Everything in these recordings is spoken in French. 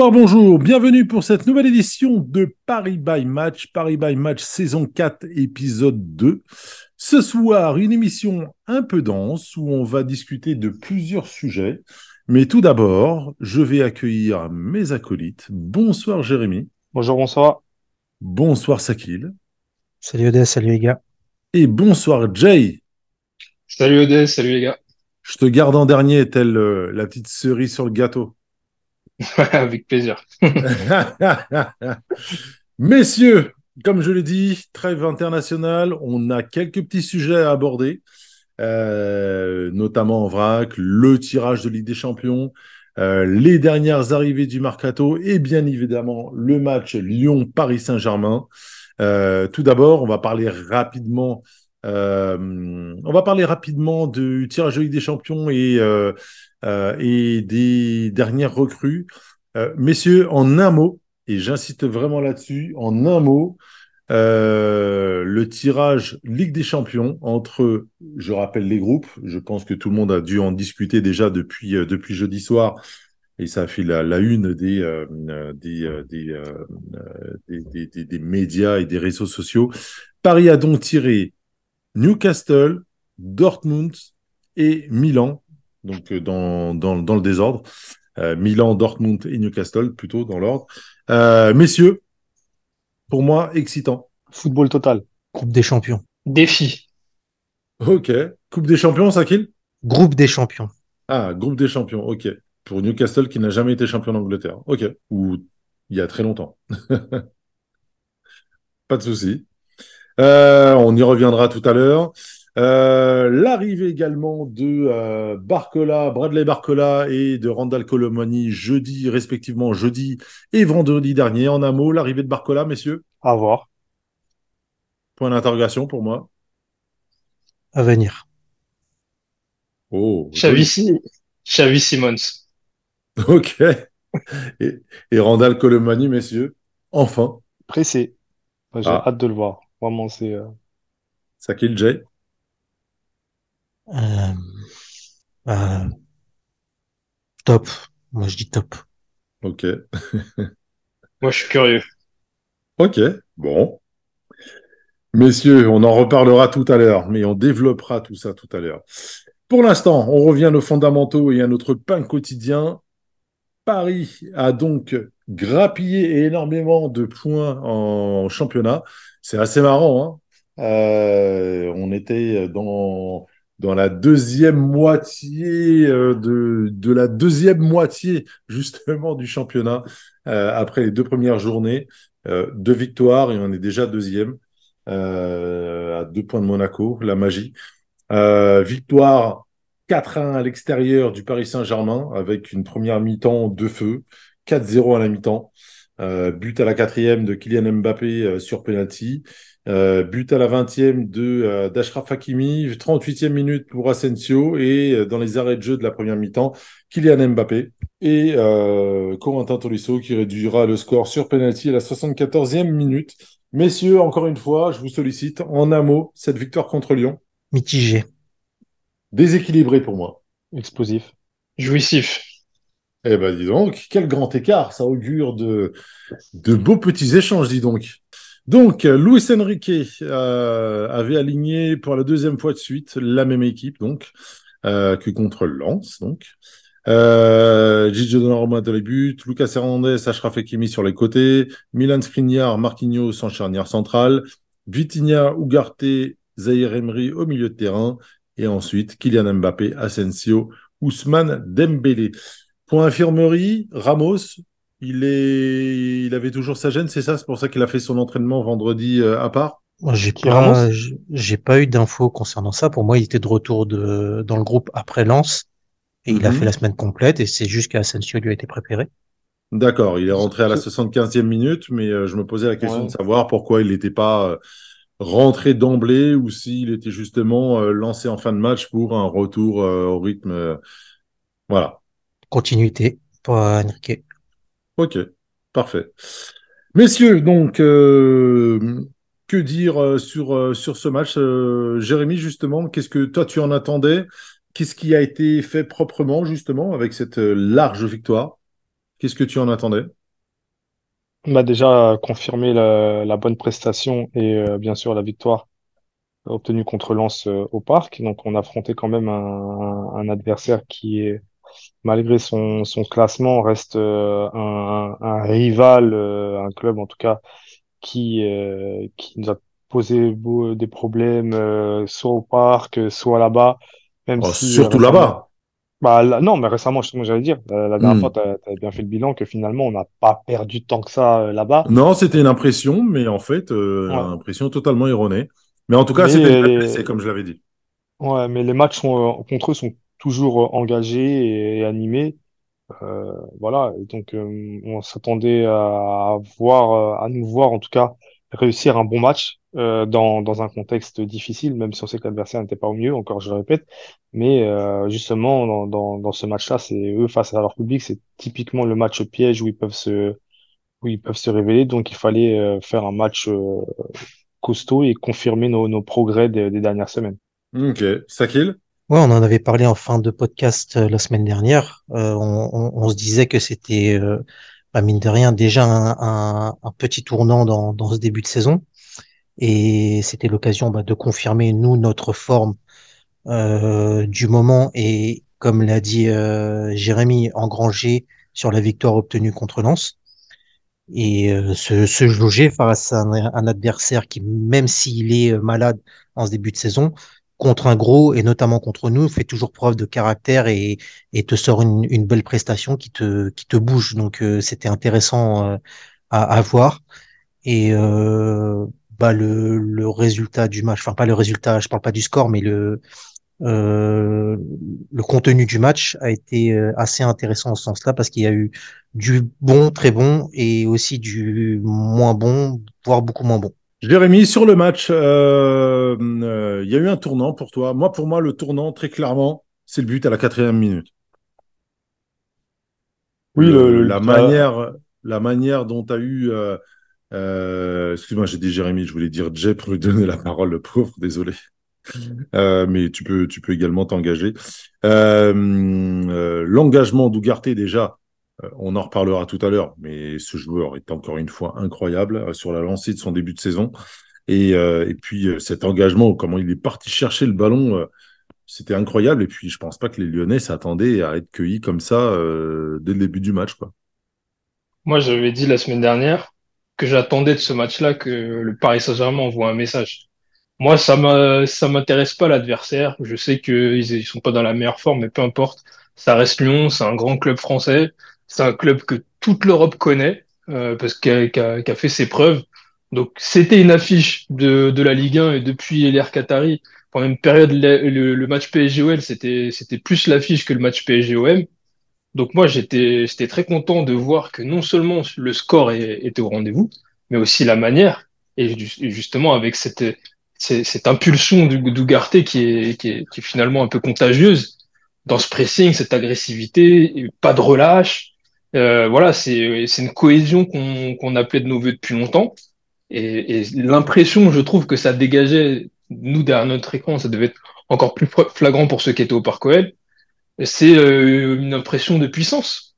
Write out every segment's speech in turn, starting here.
Bonsoir, bonjour, bienvenue pour cette nouvelle édition de Paris by Match, Paris by Match saison 4, épisode 2. Ce soir, une émission un peu dense où on va discuter de plusieurs sujets. Mais tout d'abord, je vais accueillir mes acolytes. Bonsoir Jérémy. Bonjour, bonsoir. Bonsoir Sakil. Salut Odès, salut les gars. Et bonsoir Jay. Salut Odès, salut les gars. Je te garde en dernier, telle euh, la petite cerise sur le gâteau. Avec plaisir. Messieurs, comme je l'ai dit, trêve internationale, on a quelques petits sujets à aborder, euh, notamment en vrac, le tirage de Ligue des Champions, euh, les dernières arrivées du Mercato et bien évidemment le match Lyon-Paris Saint-Germain. Euh, tout d'abord, on va parler rapidement. On va parler rapidement du tirage de Ligue des Champions et, et des dernières recrues. Euh, messieurs, en un mot, et j'insiste vraiment là-dessus, en un mot, euh, le tirage Ligue des Champions entre, je rappelle les groupes, je pense que tout le monde a dû en discuter déjà depuis, euh, depuis jeudi soir, et ça a fait la, une des, euh, euh, euh, des, des, des, des médias et des réseaux sociaux. Paris a donc tiré Newcastle, Dortmund et Milan, donc euh, dans, dans, dans le désordre. Euh, Milan, Dortmund et Newcastle, plutôt dans l'ordre. Euh, messieurs, pour moi, excitant. Football total. Groupe des champions. Défi. Ok. Coupe des champions, Sakil? Groupe des champions. Ah, groupe des champions, ok. Pour Newcastle qui n'a jamais été champion d'Angleterre. Ok. Ou il y a très longtemps. Pas de souci. Euh, on y reviendra tout à l'heure. Euh, L'arrivée également de euh, Barcola, Bradley Barcola et de Randall Colomani jeudi, respectivement jeudi et vendredi dernier. En un mot, l'arrivée de Barcola, messieurs. À voir. Point d'interrogation pour moi. À venir. Oh, Xavi, Xavi Simons. Ok. Et, et Randall Colomani, messieurs. Enfin. Pressé. J'ai Ah. hâte de le voir. Vraiment, c'est. euh, Sakil Jay. Euh, euh, top. Moi, je dis top. Ok. Moi, je suis curieux. Ok. Bon. Messieurs, on en reparlera tout à l'heure, mais on développera tout ça tout à l'heure. Pour l'instant, on revient à nos fondamentaux et à notre pain quotidien. Paris a donc grappillé énormément de points en championnat. C'est assez marrant. Hein Euh, on était dans, dans la deuxième moitié euh, de, la deuxième moitié justement du championnat euh, après les deux premières journées. Euh, deux victoires et on est déjà deuxième à deux points de Monaco, la magie. Victoire 4-1 à l'extérieur du Paris Saint-Germain avec une première mi-temps de feu, 4-0 à la mi-temps. But à la quatrième de Kylian Mbappé sur penalty. Euh, but à la 20e de euh, d'Ashraf Hakimi, 38e minute pour Asensio et euh, dans les arrêts de jeu de la première mi-temps, Kylian Mbappé et euh, Corentin Tolisso qui réduira le score sur penalty à la 74e minute. Messieurs, encore une fois, je vous sollicite en un mot cette victoire contre Lyon, Mitigé. déséquilibrée pour moi. explosif. Jouissif. Eh ben, dis donc, quel grand écart, ça augure de, de beaux petits échanges, dis donc. Donc, Luis Enrique euh, avait aligné pour la deuxième fois de suite la même équipe, donc, euh, que contre Lens, donc. Euh, Gigi Donnarumma dans les buts, Lucas Hernandez, Achraf Hakimi sur les côtés, Milan Skriniar, Marquinhos en charnière centrale, Vitinha, Ugarte, Zahir Emery au milieu de terrain, et ensuite Kylian Mbappé, Asensio, Ousmane Dembélé. Pour infirmerie, Ramos, il, est... il avait toujours sa gêne, c'est ça? C'est pour ça qu'il a fait son entraînement vendredi euh, à part? Moi, j'ai pas, j'ai- eu d'infos concernant ça. Pour moi, il était de retour de, dans le groupe après Lens. Et il a Mhm. fait la semaine complète et c'est juste qu'Asensio lui a été préparé. D'accord, il est rentré à la 75e minute, mais euh, je me posais la question Ouais. de savoir pourquoi il n'était pas euh, rentré d'emblée ou s'il était justement lancé en fin de match pour un retour au rythme. Voilà. Continuité pour Enrique. Ok, parfait. Messieurs, donc, euh, que dire euh, sur, euh, sur ce match Jérémy, justement, qu'est-ce que toi tu en attendais? Qu'est-ce qui a été fait proprement, justement, avec cette large victoire? Qu'est-ce que tu en attendais? On a déjà confirmé la, bonne prestation et bien sûr la victoire obtenue contre Lens au Parc. Donc on affrontait quand même un adversaire qui est, malgré son, son classement, reste euh, un, un, rival, euh, un club en tout cas qui, euh, qui nous a posé des problèmes, soit au Parc, soit là-bas, même Oh, si Surtout là-bas. bah là- non, mais récemment, justement, j'allais dire, la, la dernière Hmm. fois, tu as, bien fait le bilan que finalement, on n'a pas perdu tant que ça euh, là-bas. Non, c'était une impression, mais en fait, euh, Ouais. une impression totalement erronée. Mais en tout cas, c'était les, comme je l'avais dit. ouais, mais les matchs sont, contre eux sont toujours euh, engagés et, animés. Euh, voilà, donc euh, on s'attendait à voir, à nous voir en tout cas réussir un bon match dans, un contexte difficile, même si on sait que l'adversaire n'était pas au mieux, encore je le répète. Mais justement, dans, ce match-là, c'est eux face à leur public, c'est typiquement le match piège où ils peuvent se, où ils peuvent se révéler. Donc il fallait faire un match costaud et confirmer nos, nos progrès des, des dernières semaines. Ok. Sakil? Ouais, on en avait parlé en fin de podcast euh, la semaine dernière. Euh, on, se disait que c'était, euh, bah, mine de rien, déjà un, petit tournant dans, ce début de saison. Et c'était l'occasion bah, de confirmer, nous, notre forme euh, du moment et, comme l'a dit Jérémy, engranger sur la victoire obtenue contre Lens. Et se, se jauger face à un, adversaire qui, même s'il est malade en ce début de saison, contre un gros et notamment contre nous, fait toujours preuve de caractère et, et te sort une, une belle prestation qui te, qui te bouge. Donc euh, c'était intéressant euh, à, à voir. Et euh, bah le, le résultat du match, enfin pas le résultat, je parle pas du score, mais le euh, le contenu du match a été euh, assez intéressant en ce sens-là parce qu'il y a eu du bon, très bon et aussi du moins bon, voire beaucoup moins bon. Jérémy, sur le match, euh, euh, il y a eu un tournant pour toi. Moi, pour moi, le tournant, très clairement, c'est le but à la quatrième minute. Oui, Le- le, le- la manière, la manière dont tu as eu. euh, excuse-moi, j'ai dit Jérémy, je voulais dire Jay pour lui donner la parole, le pauvre, désolé. Euh, mais tu peux, tu peux également t'engager. L'engagement d'Ougarté, déjà, on en reparlera tout à l'heure, mais ce joueur est encore une fois incroyable euh, sur la lancée de son début de saison. Et, euh, puis euh, cet engagement, comment il est parti chercher le ballon, euh, c'était incroyable. Et puis je pense pas que les Lyonnais s'attendaient à être cueillis comme ça euh, dès le début du match. Quoi. Moi, j'avais dit la semaine dernière que j'attendais de ce match-là que le Paris Saint-Germain envoie un message. Moi, ça m'intéresse pas l'adversaire. Je sais qu'ils ils sont pas dans la meilleure forme, mais peu importe. Ça reste Lyon, c'est un grand club français. C'est un club que toute l'Europe connaît, euh, parce qu'il qu'il a fait ses preuves. Donc, c'était une affiche de, de la Ligue 1 et depuis l'ère Qatari, pendant une période, le, le- match PSG-OL, c'était, c'était plus l'affiche que le match PSG-OM. Donc moi, j'étais, j'étais très content de voir que non seulement le score est- était au rendez-vous, mais aussi la manière. Et ju- et justement, avec cette, cette, cette impulsion d'Ougarté qui est, qui est, qui est finalement un peu contagieuse dans ce pressing, cette agressivité, pas de relâche. Euh, voilà, c'est, une cohésion qu'on, appelait de nos voeux depuis longtemps. Et, et l'impression, je trouve, que ça dégageait, nous, derrière notre écran, ça devait être encore plus flagrant pour ceux qui étaient au Parc OL, c'est euh, une impression de puissance.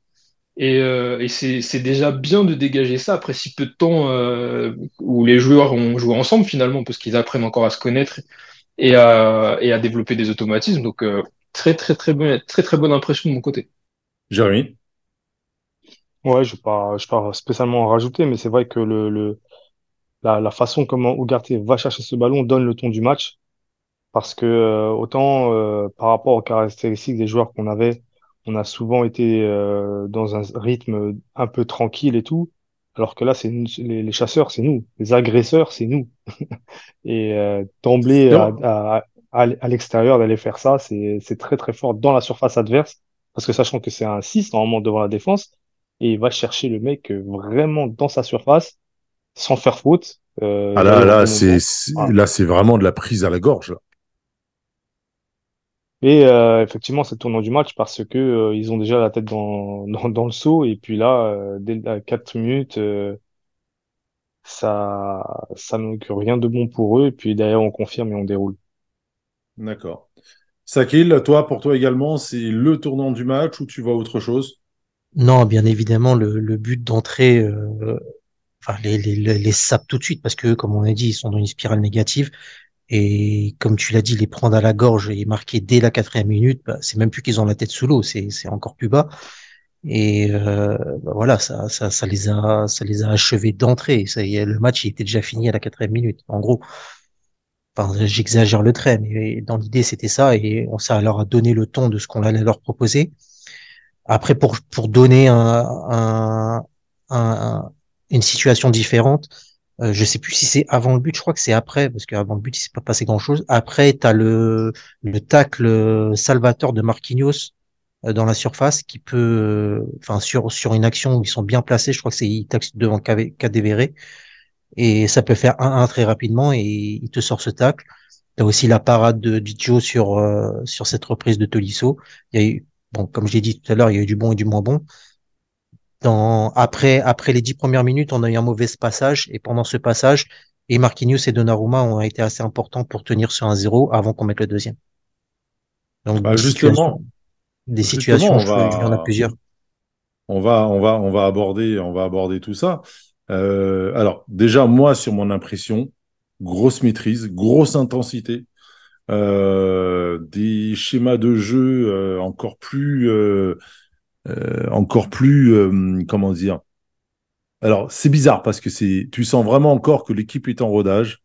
Et, euh, et c'est déjà bien de dégager ça après si peu de temps euh, où les joueurs ont joué ensemble finalement, parce qu'ils apprennent encore à se connaître et à, et à développer des automatismes. Donc euh, très très très très très bonne impression de mon côté. Jérémy? Ouais, je ne vais pas, je vais pas spécialement en rajouter, mais c'est vrai que le, le, la, la façon comment Ugarte va chercher ce ballon donne le ton du match. Parce que euh, autant euh, par rapport aux caractéristiques des joueurs qu'on avait, on a souvent été euh, dans un rythme un peu tranquille et tout. Alors que là, c'est nous- les, les chasseurs, c'est nous. Les agresseurs, c'est nous. Et euh, d'emblée à, Non. à, à, à l'extérieur d'aller faire ça, c'est, c'est très très fort dans la surface adverse. Parce que sachant que c'est un 6 normalement devant la défense, et il va chercher le mec euh, vraiment dans sa surface, sans faire faute. Euh, Ah là, là, c'est là, c'est vraiment de la prise à la gorge. Et euh, effectivement, c'est le tournant du match parce que euh, ils ont déjà la tête dans, dans, dans le seau. Et puis là, dès la 4 minutes, ça ça que rien de bon pour eux. Et puis derrière, on confirme et on déroule. D'accord. Sakil, toi, pour toi également, c'est le tournant du match ou tu vois autre chose? Non, bien évidemment, le, but d'entrée, euh, enfin, les, les, les les sape tout de suite parce que, comme on a dit, ils sont dans une spirale négative. Et comme tu l'as dit, les prendre à la gorge et marquer dès la quatrième minute, bah, c'est même plus qu'ils ont la tête sous l'eau, c'est encore plus bas. Et euh, bah, voilà, ça, ça, ça les a, ça les a achevés d'entrée. Le match il était déjà fini à la quatrième minute. En gros, enfin, j'exagère le trait, mais dans l'idée c'était ça. Et on, ça leur a donné le ton de ce qu'on allait leur proposer. Après, pour pour donner un, un, un- une situation différente, euh, je sais plus si c'est avant le but. Je crois que c'est après, parce qu'avant le but il s'est pas passé grand-chose. Après, t'as le le tacle salvateur de Marquinhos euh, dans la surface qui peut, euh, enfin sur sur une action où ils sont bien placés, je crois que c'est il taxe devant Kadewere et ça peut faire 1-1 très rapidement et il te sort ce tacle. T'as aussi la parade de Didio sur euh, sur cette reprise de Tolisso. Il y a eu, bon, comme je l'ai dit tout à l'heure, il y a eu du bon et du moins bon. Dans après après les dix premières minutes, on a eu un mauvais passage et pendant ce passage, et Marquinhos et Donnarumma ont été assez importants pour tenir sur un zéro avant qu'on mette le deuxième. Donc Bah des situations, justement, des situations, il y en a va, plusieurs. on va, on va, on va aborder, on va aborder tout ça. Euh, alors, déjà, moi, sur mon impression, grosse maîtrise, grosse intensité, des schémas de jeu euh, encore plus, euh, euh, encore plus, euh, comment dire. Alors, c'est bizarre parce que c'est, tu sens vraiment encore que l'équipe est en rodage.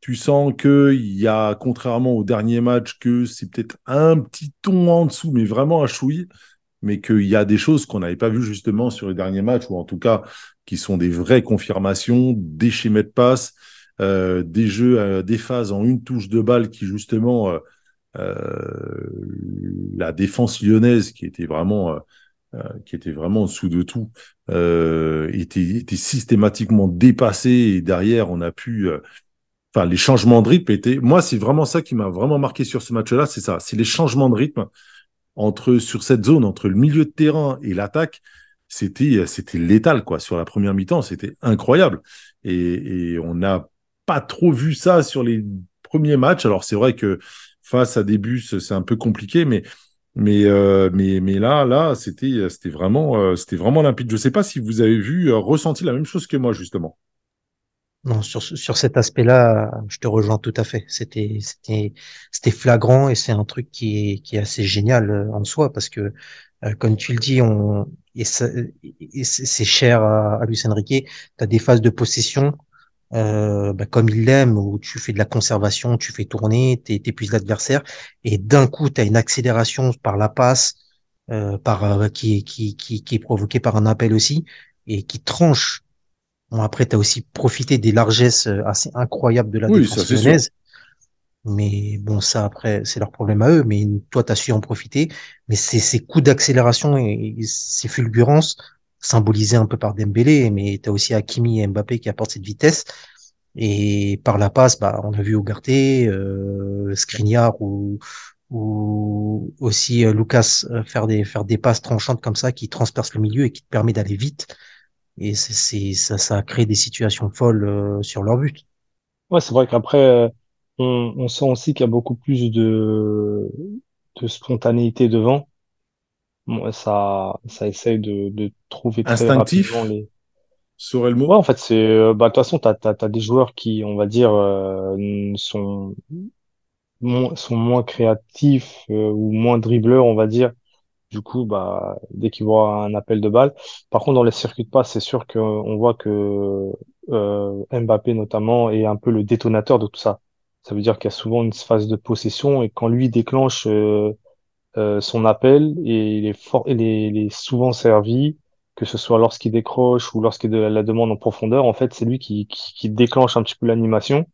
Tu sens que il y a, contrairement au dernier match, que c'est peut-être un petit ton en dessous, mais vraiment à chouille mais qu'il y a des choses qu'on n'avait pas vues justement sur les derniers matchs, ou en tout cas qui sont des vraies confirmations, des schémas de passe, euh, des jeux, euh, des phases en une touche de balle qui justement, euh, euh, la défense lyonnaise qui était vraiment, qui était vraiment en dessous de tout, était, était systématiquement dépassée et derrière on a pu, enfin les changements de rythme étaient, moi c'est vraiment ça qui m'a vraiment marqué sur ce match-là, c'est ça, c'est les changements de rythme entre sur cette zone entre le milieu de terrain et l'attaque, c'était c'était létal quoi. Sur la première mi-temps, c'était incroyable. Et, et on n'a pas trop vu ça sur les premiers matchs. Alors c'est vrai que face à des bus, c'est un peu compliqué, mais mais euh, mais mais là là, c'était c'était vraiment euh, c'était vraiment limpide. Je sais pas si vous avez vu euh, ressenti la même chose que moi justement. Non, sur, sur cet aspect-là, je te rejoins tout à fait. C'était, c'était, c'était flagrant et c'est un truc qui est, qui est assez génial euh, en soi parce que, euh, comme tu le dis, on, et et c'est cher à, à Luis Enrique. Tu des phases de possession, euh, bah, comme il l'aime, où tu fais de la conservation, tu fais tourner, t'é- t'épuises l'adversaire et d'un coup, tu as une accélération par la passe, euh, par, euh, qui, qui, qui, qui est provoquée par un appel aussi et qui tranche Bon, après, tu as aussi profité des largesses euh, assez incroyables de la Oui, défense lyonnaise. Mais bon, ça, après, c'est leur problème à eux. Mais toi, tu as su en profiter. Mais ces, ces coups d'accélération et, et ces fulgurances, symbolisés un peu par Dembélé, mais tu as aussi Hakimi et Mbappé qui apportent cette vitesse. Et par la passe, bah, on a vu Ugarte, euh, Skriniar ou, ou aussi euh, Lucas euh, faire des, faire des passes tranchantes comme ça qui transpercent le milieu et qui te permet d'aller vite. Et c'est, ça, ça a créé des situations folles euh, sur leur but. Ouais, c'est vrai qu'après, on, on sent aussi qu'il y a beaucoup plus de, de spontanéité devant. Bon, ça, ça essaye de, de trouver très rapidement Instinctif les. serait le Ouais, en fait, c'est, euh, bah, de toute façon, t'as, t'as, t'as des joueurs qui, on va dire, euh, sont, moins, sont moins créatifs, euh, ou moins dribbleurs, on va dire. Du coup, bah, dès qu'ils voient un appel de balle. Par contre, dans les circuits de passe, c'est sûr qu'on voit que euh, Mbappé notamment est un peu le détonateur de tout ça. Ça veut dire qu'il y a souvent une phase de possession et quand lui déclenche euh, euh, son appel et il est fort, il est, il est souvent servi, que ce soit lorsqu'il décroche ou lorsqu'il de la demande en profondeur. En fait, c'est lui qui, qui, qui déclenche un petit peu l'animation.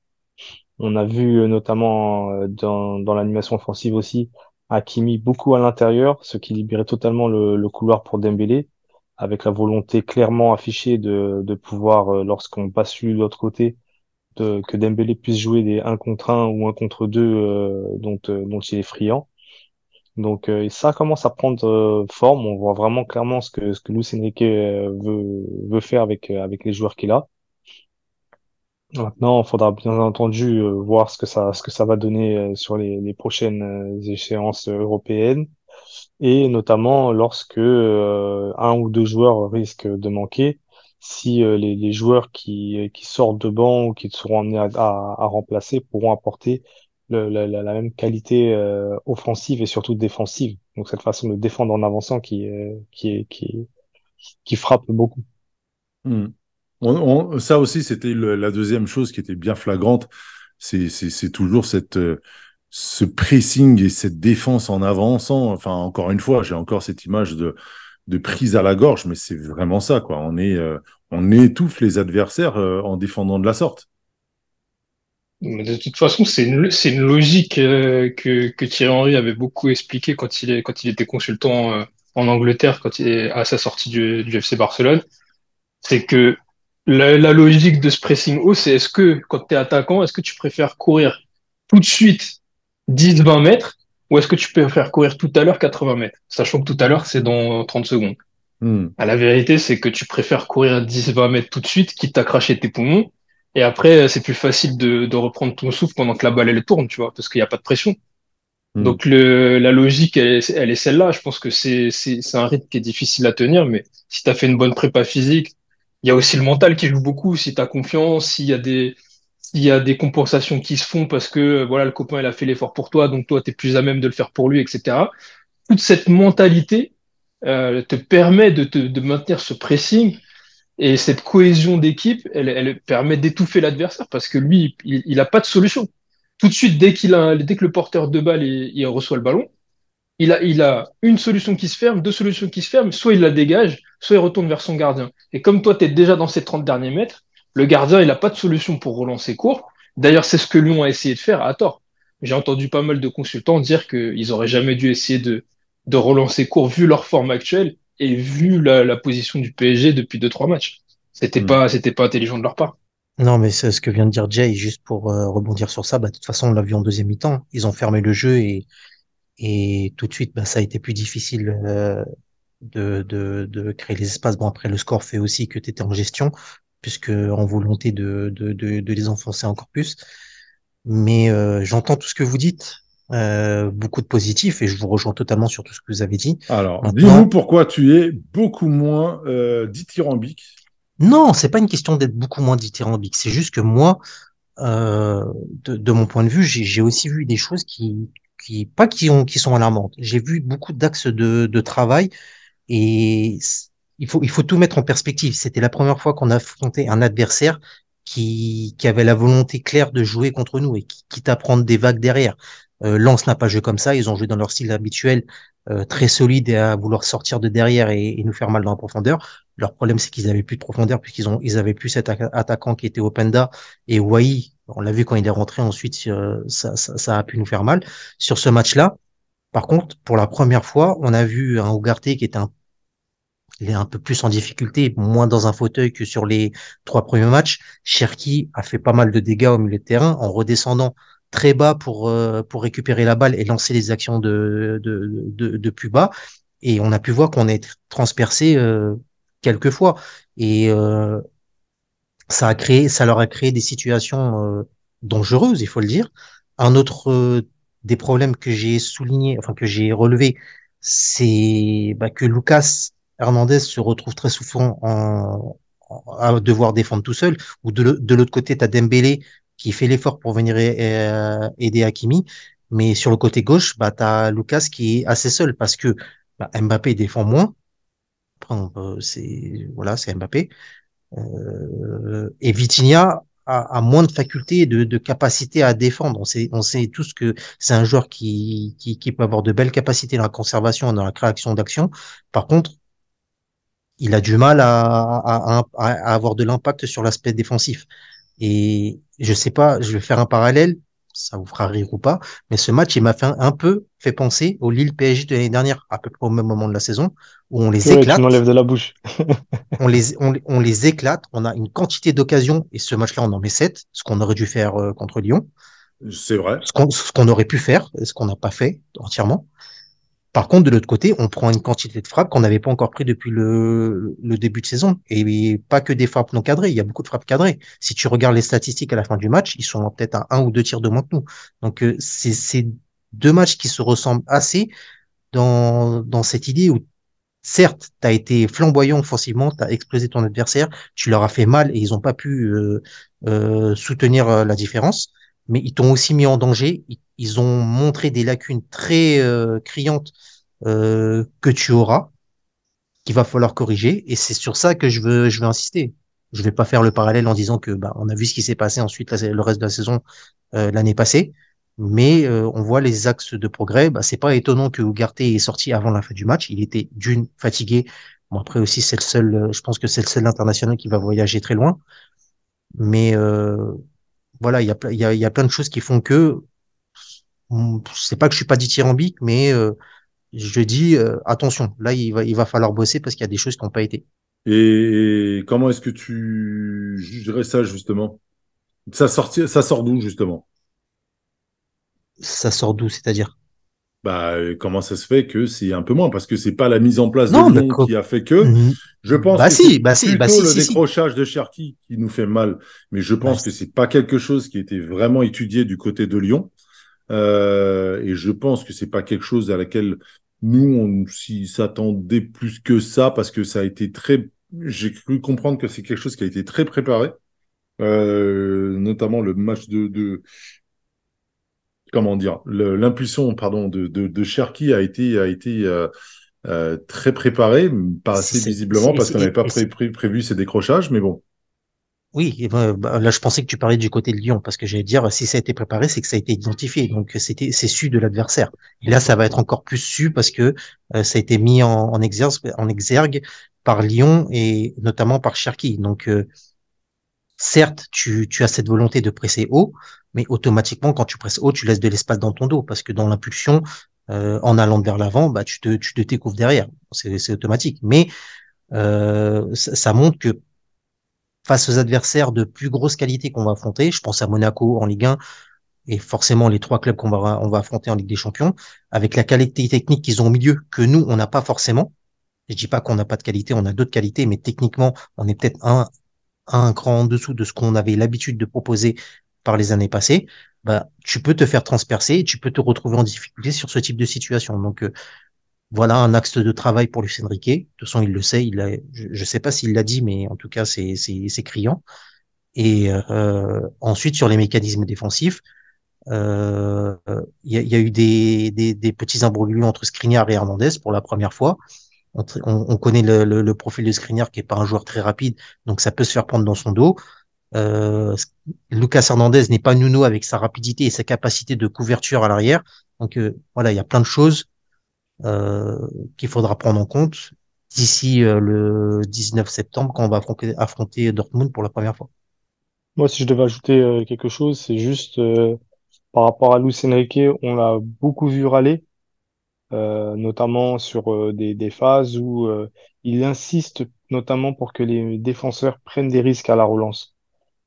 On a vu euh, notamment euh, dans, dans l'animation offensive aussi Hakimi beaucoup à l'intérieur, ce qui libérait totalement le, le couloir pour Dembélé, avec la volonté clairement affichée de, de pouvoir, lorsqu'on passe de l'autre côté, de, que Dembélé puisse jouer des un contre un ou un contre 2 euh, dont, euh, dont il est friand. Donc euh, ça commence à prendre euh, forme. On voit vraiment clairement ce que ce que Luis Enrique euh, veut faire avec les joueurs qu'il a. Maintenant, il faudra bien entendu voir ce que ça va donner sur les, prochaines échéances européennes et notamment lorsque un ou deux joueurs risquent de manquer si les, joueurs qui, sortent de banc ou qui seront amenés à remplacer pourront apporter la, même qualité euh, offensive et surtout défensive. Donc cette façon de défendre en avançant qui est, qui qui frappe beaucoup. Hmm. Ça aussi, c'était la deuxième chose qui était bien flagrante. C'est toujours cette euh, ce pressing et cette défense en avançant. Enfin, encore une fois, j'ai encore cette image de de prise à la gorge, mais c'est vraiment ça, quoi. On est euh, on étouffe les adversaires en défendant de la sorte. De toute façon, c'est une, c'est une logique euh, que, que Thierry Henry avait beaucoup expliqué quand il, est, quand il était consultant euh, en Angleterre, quand il est à sa sortie du, du FC Barcelone. C'est que la, la, logique de ce pressing haut, c'est est-ce que quand tu es attaquant, est-ce que tu préfères courir tout de suite 10-20 mètres ou est-ce que tu préfères courir tout à l'heure 80 mètres, sachant que tout à l'heure, c'est dans 30 secondes. Hmm. À la vérité, c'est que tu préfères courir 10-20 mètres tout de suite, quitte à cracher tes poumons, et après, c'est plus facile de, de, reprendre ton souffle pendant que la balle, elle tourne, tu vois, parce qu'il n'y a pas de pression. Hmm. Donc, le, la logique, elle, elle est celle-là. Je pense que c'est, un rythme qui est difficile à tenir, mais si tu as fait une bonne prépa physique, il y a aussi le mental qui joue beaucoup. Si tu as confiance, s'il y a des, y a des compensations qui se font parce que, voilà, le copain, il a fait l'effort pour toi, donc toi, tu es plus à même de le faire pour lui, etc. Toute cette mentalité euh, te permet de, te, de maintenir ce pressing et cette cohésion d'équipe, elle, elle, permet d'étouffer l'adversaire parce que lui, il n'a pas de solution. Tout de suite, dès, qu'il a, dès que le porteur de balle il, il reçoit le ballon, il a, il a une solution qui se ferme, deux solutions qui se ferment, soit il la dégage, soit il retourne vers son gardien. Et comme toi, tu es déjà dans ces 30 derniers mètres, le gardien, il n'a pas de solution pour relancer court. D'ailleurs, c'est ce que Lyon a essayé de faire à tort. J'ai entendu pas mal de consultants dire qu'ils auraient jamais dû essayer de, de relancer court vu leur forme actuelle et vu la, la, position du PSG depuis deux trois matchs. C'était hmm. pas c'était pas intelligent de leur part. Non, mais c'est ce que vient de dire Jay, juste pour euh, rebondir sur ça. Bah, de toute façon, on l'a vu en deuxième mi-temps. Ils ont fermé le jeu et, et tout de suite, bah, ça a été plus difficile euh, de, de, de, créer les espaces. Bon, après, le score fait aussi que tu étais en gestion, puisque en volonté de, de, de, de les enfoncer encore plus. Mais euh, j'entends tout ce que vous dites. Euh, beaucoup de positifs et je vous rejoins totalement sur tout ce que vous avez dit. Alors, dis-nous pourquoi tu es beaucoup moins euh, dithyrambique. Non, c'est pas une question d'être beaucoup moins dithyrambique. C'est juste que moi, euh, de, de, mon point de vue, j'ai aussi vu des choses qui, qui pas qui ont, qui sont alarmantes. J'ai vu beaucoup d'axes de, de travail et il faut, il faut tout mettre en perspective. C'était la première fois qu'on affrontait un adversaire qui, qui avait la volonté claire de jouer contre nous et qui, quitte à prendre des vagues derrière. Euh, n'a pas joué comme ça. Ils ont joué dans leur style habituel, euh, très solide et à vouloir sortir de derrière et, nous faire mal dans la profondeur. Leur problème, c'est qu'ils avaient plus de profondeur puisqu'ils ont, ils avaient plus cet attaquant qui était Openda et Wai. On l'a vu quand il est rentré. Ensuite, euh, ça, ça, ça, a pu nous faire mal. Sur ce match-là, par contre, pour la première fois, on a vu un Ougarté qui était un il est un peu plus en difficulté, moins dans un fauteuil que sur les trois premiers matchs. Cherki a fait pas mal de dégâts au milieu de terrain en redescendant très bas pour, euh, pour récupérer la balle et lancer les actions de, de, de, de plus bas. Et on a pu voir qu'on est transpercé euh, quelques fois. Et euh, ça a créé, ça leur a créé des situations euh, dangereuses, il faut le dire. Un autre euh, des problèmes que j'ai souligné, enfin que j'ai relevé, c'est bah, que Lucas Hernandez se retrouve très souvent en, à devoir défendre tout seul, ou de, l'autre côté, tu as Dembélé qui fait l'effort pour venir euh, aider Hakimi. Mais sur le côté gauche, bah, tu as Lucas qui est assez seul parce que bah, Mbappé défend moins. c'est voilà, c'est Mbappé. Euh, et Vitinha a, a, moins de facultés, de, de capacité à défendre. On sait, on sait tous que c'est un joueur qui, qui, qui peut avoir de belles capacités dans la conservation et dans la création d'action. Par contre, il a du mal à, à, à, à avoir de l'impact sur l'aspect défensif. Et je sais pas, je vais faire un parallèle, ça vous fera rire ou pas, mais ce match, il m'a fait un, peu fait penser au Lille PSG de l'année dernière, à peu près au même moment de la saison, où on les éclate. Tu de la bouche. on, les, on, on, les éclate, on a une quantité d'occasions, et ce match-là, on en met sept, ce qu'on aurait dû faire euh, contre Lyon. C'est vrai. Ce qu'on aurait pu faire, ce qu'on n'a pas fait entièrement. Par contre, de l'autre côté, on prend une quantité de frappes qu'on n'avait pas encore pris depuis le, début de saison. Et pas que des frappes non cadrées, il y a beaucoup de frappes cadrées. Si tu regardes les statistiques à la fin du match, ils sont peut-être à un ou deux tirs de moins que nous. Donc, euh, c'est deux matchs qui se ressemblent assez dans, cette idée où, certes, tu as été flamboyant offensivement, tu as explosé ton adversaire, tu leur as fait mal et ils n'ont pas pu euh, euh, soutenir la différence, mais ils t'ont aussi mis en danger. Ils, ont montré des lacunes très euh, criantes euh, que tu auras, qu'il va falloir corriger, et c'est sur ça que je veux, insister. Je vais pas faire le parallèle en disant que bah, on a vu ce qui s'est passé ensuite le reste de la saison l'année passée mais euh, on voit les axes de progrès. Bah, c'est pas étonnant que Ugarte est sorti avant la fin du match. Il était d'une fatigué. Bon après aussi c'est le seul, euh, je pense que c'est le seul international qui va voyager très loin. Mais euh, voilà, il y a, y, a, y a plein de choses qui font que c'est pas que je suis pas dithyrambique, mais euh, je dis attention. Là, il va, il va falloir bosser parce qu'il y a des choses qui n'ont pas été. Et comment est-ce que tu jugerais ça justement? Ça sort, ça sort d'où justement? Ça sort d'où, c'est-à-dire? Bah, comment ça se fait que c'est un peu moins? Parce que c'est pas la mise en place de Lyon qui a fait que. Mhm. Je pense bah que si, bah si, bah plutôt le décrochage de Cherki qui nous fait mal. Mais je pense bah, que c'est pas quelque chose qui était vraiment étudié du côté de Lyon. Euh, et je pense que c'est pas quelque chose à laquelle nous on s'attendait plus que ça parce que ça a été très. J'ai cru comprendre que c'est quelque chose qui a été très préparé. Euh, notamment le match de, de comment dire, l'impulsion pardon de, de, de, Cherki a été a été euh, euh, très préparée, pas assez visiblement parce qu'on n'avait pas pré prévu ces décrochages, mais bon. Oui, bah, là je pensais que tu parlais du côté de Lyon parce que j'allais dire si ça a été préparé, c'est que ça a été identifié, donc c'était c'est su de l'adversaire. Et là, ça va être encore plus su parce que euh, ça a été mis en, en, exergue, en exergue par Lyon et notamment par Cherki. Donc certes, tu, tu as cette volonté de presser haut, mais automatiquement, quand tu presses haut, tu laisses de l'espace dans ton dos, parce que dans l'impulsion, euh, en allant vers l'avant, bah, tu te, tu découvres derrière. C'est automatique. Mais euh, ça, montre que face aux adversaires de plus grosse qualité qu'on va affronter, je pense à Monaco en Ligue 1 et forcément les trois clubs qu'on va, on va affronter en Ligue des Champions, avec la qualité technique qu'ils ont au milieu, que nous, on n'a pas forcément. Je dis pas qu'on n'a pas de qualité, on a d'autres qualités, mais techniquement, on est peut-être un, un cran en dessous de ce qu'on avait l'habitude de proposer par les années passées, bah, tu peux te faire transpercer et tu peux te retrouver en difficulté sur ce type de situation. Donc, euh, voilà un axe de travail pour Lucien Riquet. De toute façon, il le sait. Il a, je ne sais pas s'il l'a dit, mais en tout cas, c'est, c'est, criant. Et euh, ensuite, sur les mécanismes défensifs, euh, il y, a, eu des, des, des petits imbroglios entre Skriniar et Hernandez pour la première fois. On, on, connaît le, profil de Skriniar qui est pas un joueur très rapide, donc ça peut se faire prendre dans son dos. Euh, Lucas Hernandez n'est pas Nuno avec sa rapidité et sa capacité de couverture à l'arrière. Donc euh, voilà, il y a plein de choses euh, qu'il faudra prendre en compte d'ici euh, le 19 septembre quand on va affronter, Dortmund pour la première fois. Moi, si je devais ajouter quelque chose, c'est juste par rapport à Luis Enrique, on l'a beaucoup vu râler, notamment sur des, des, phases où il insiste notamment pour que les défenseurs prennent des risques à la relance.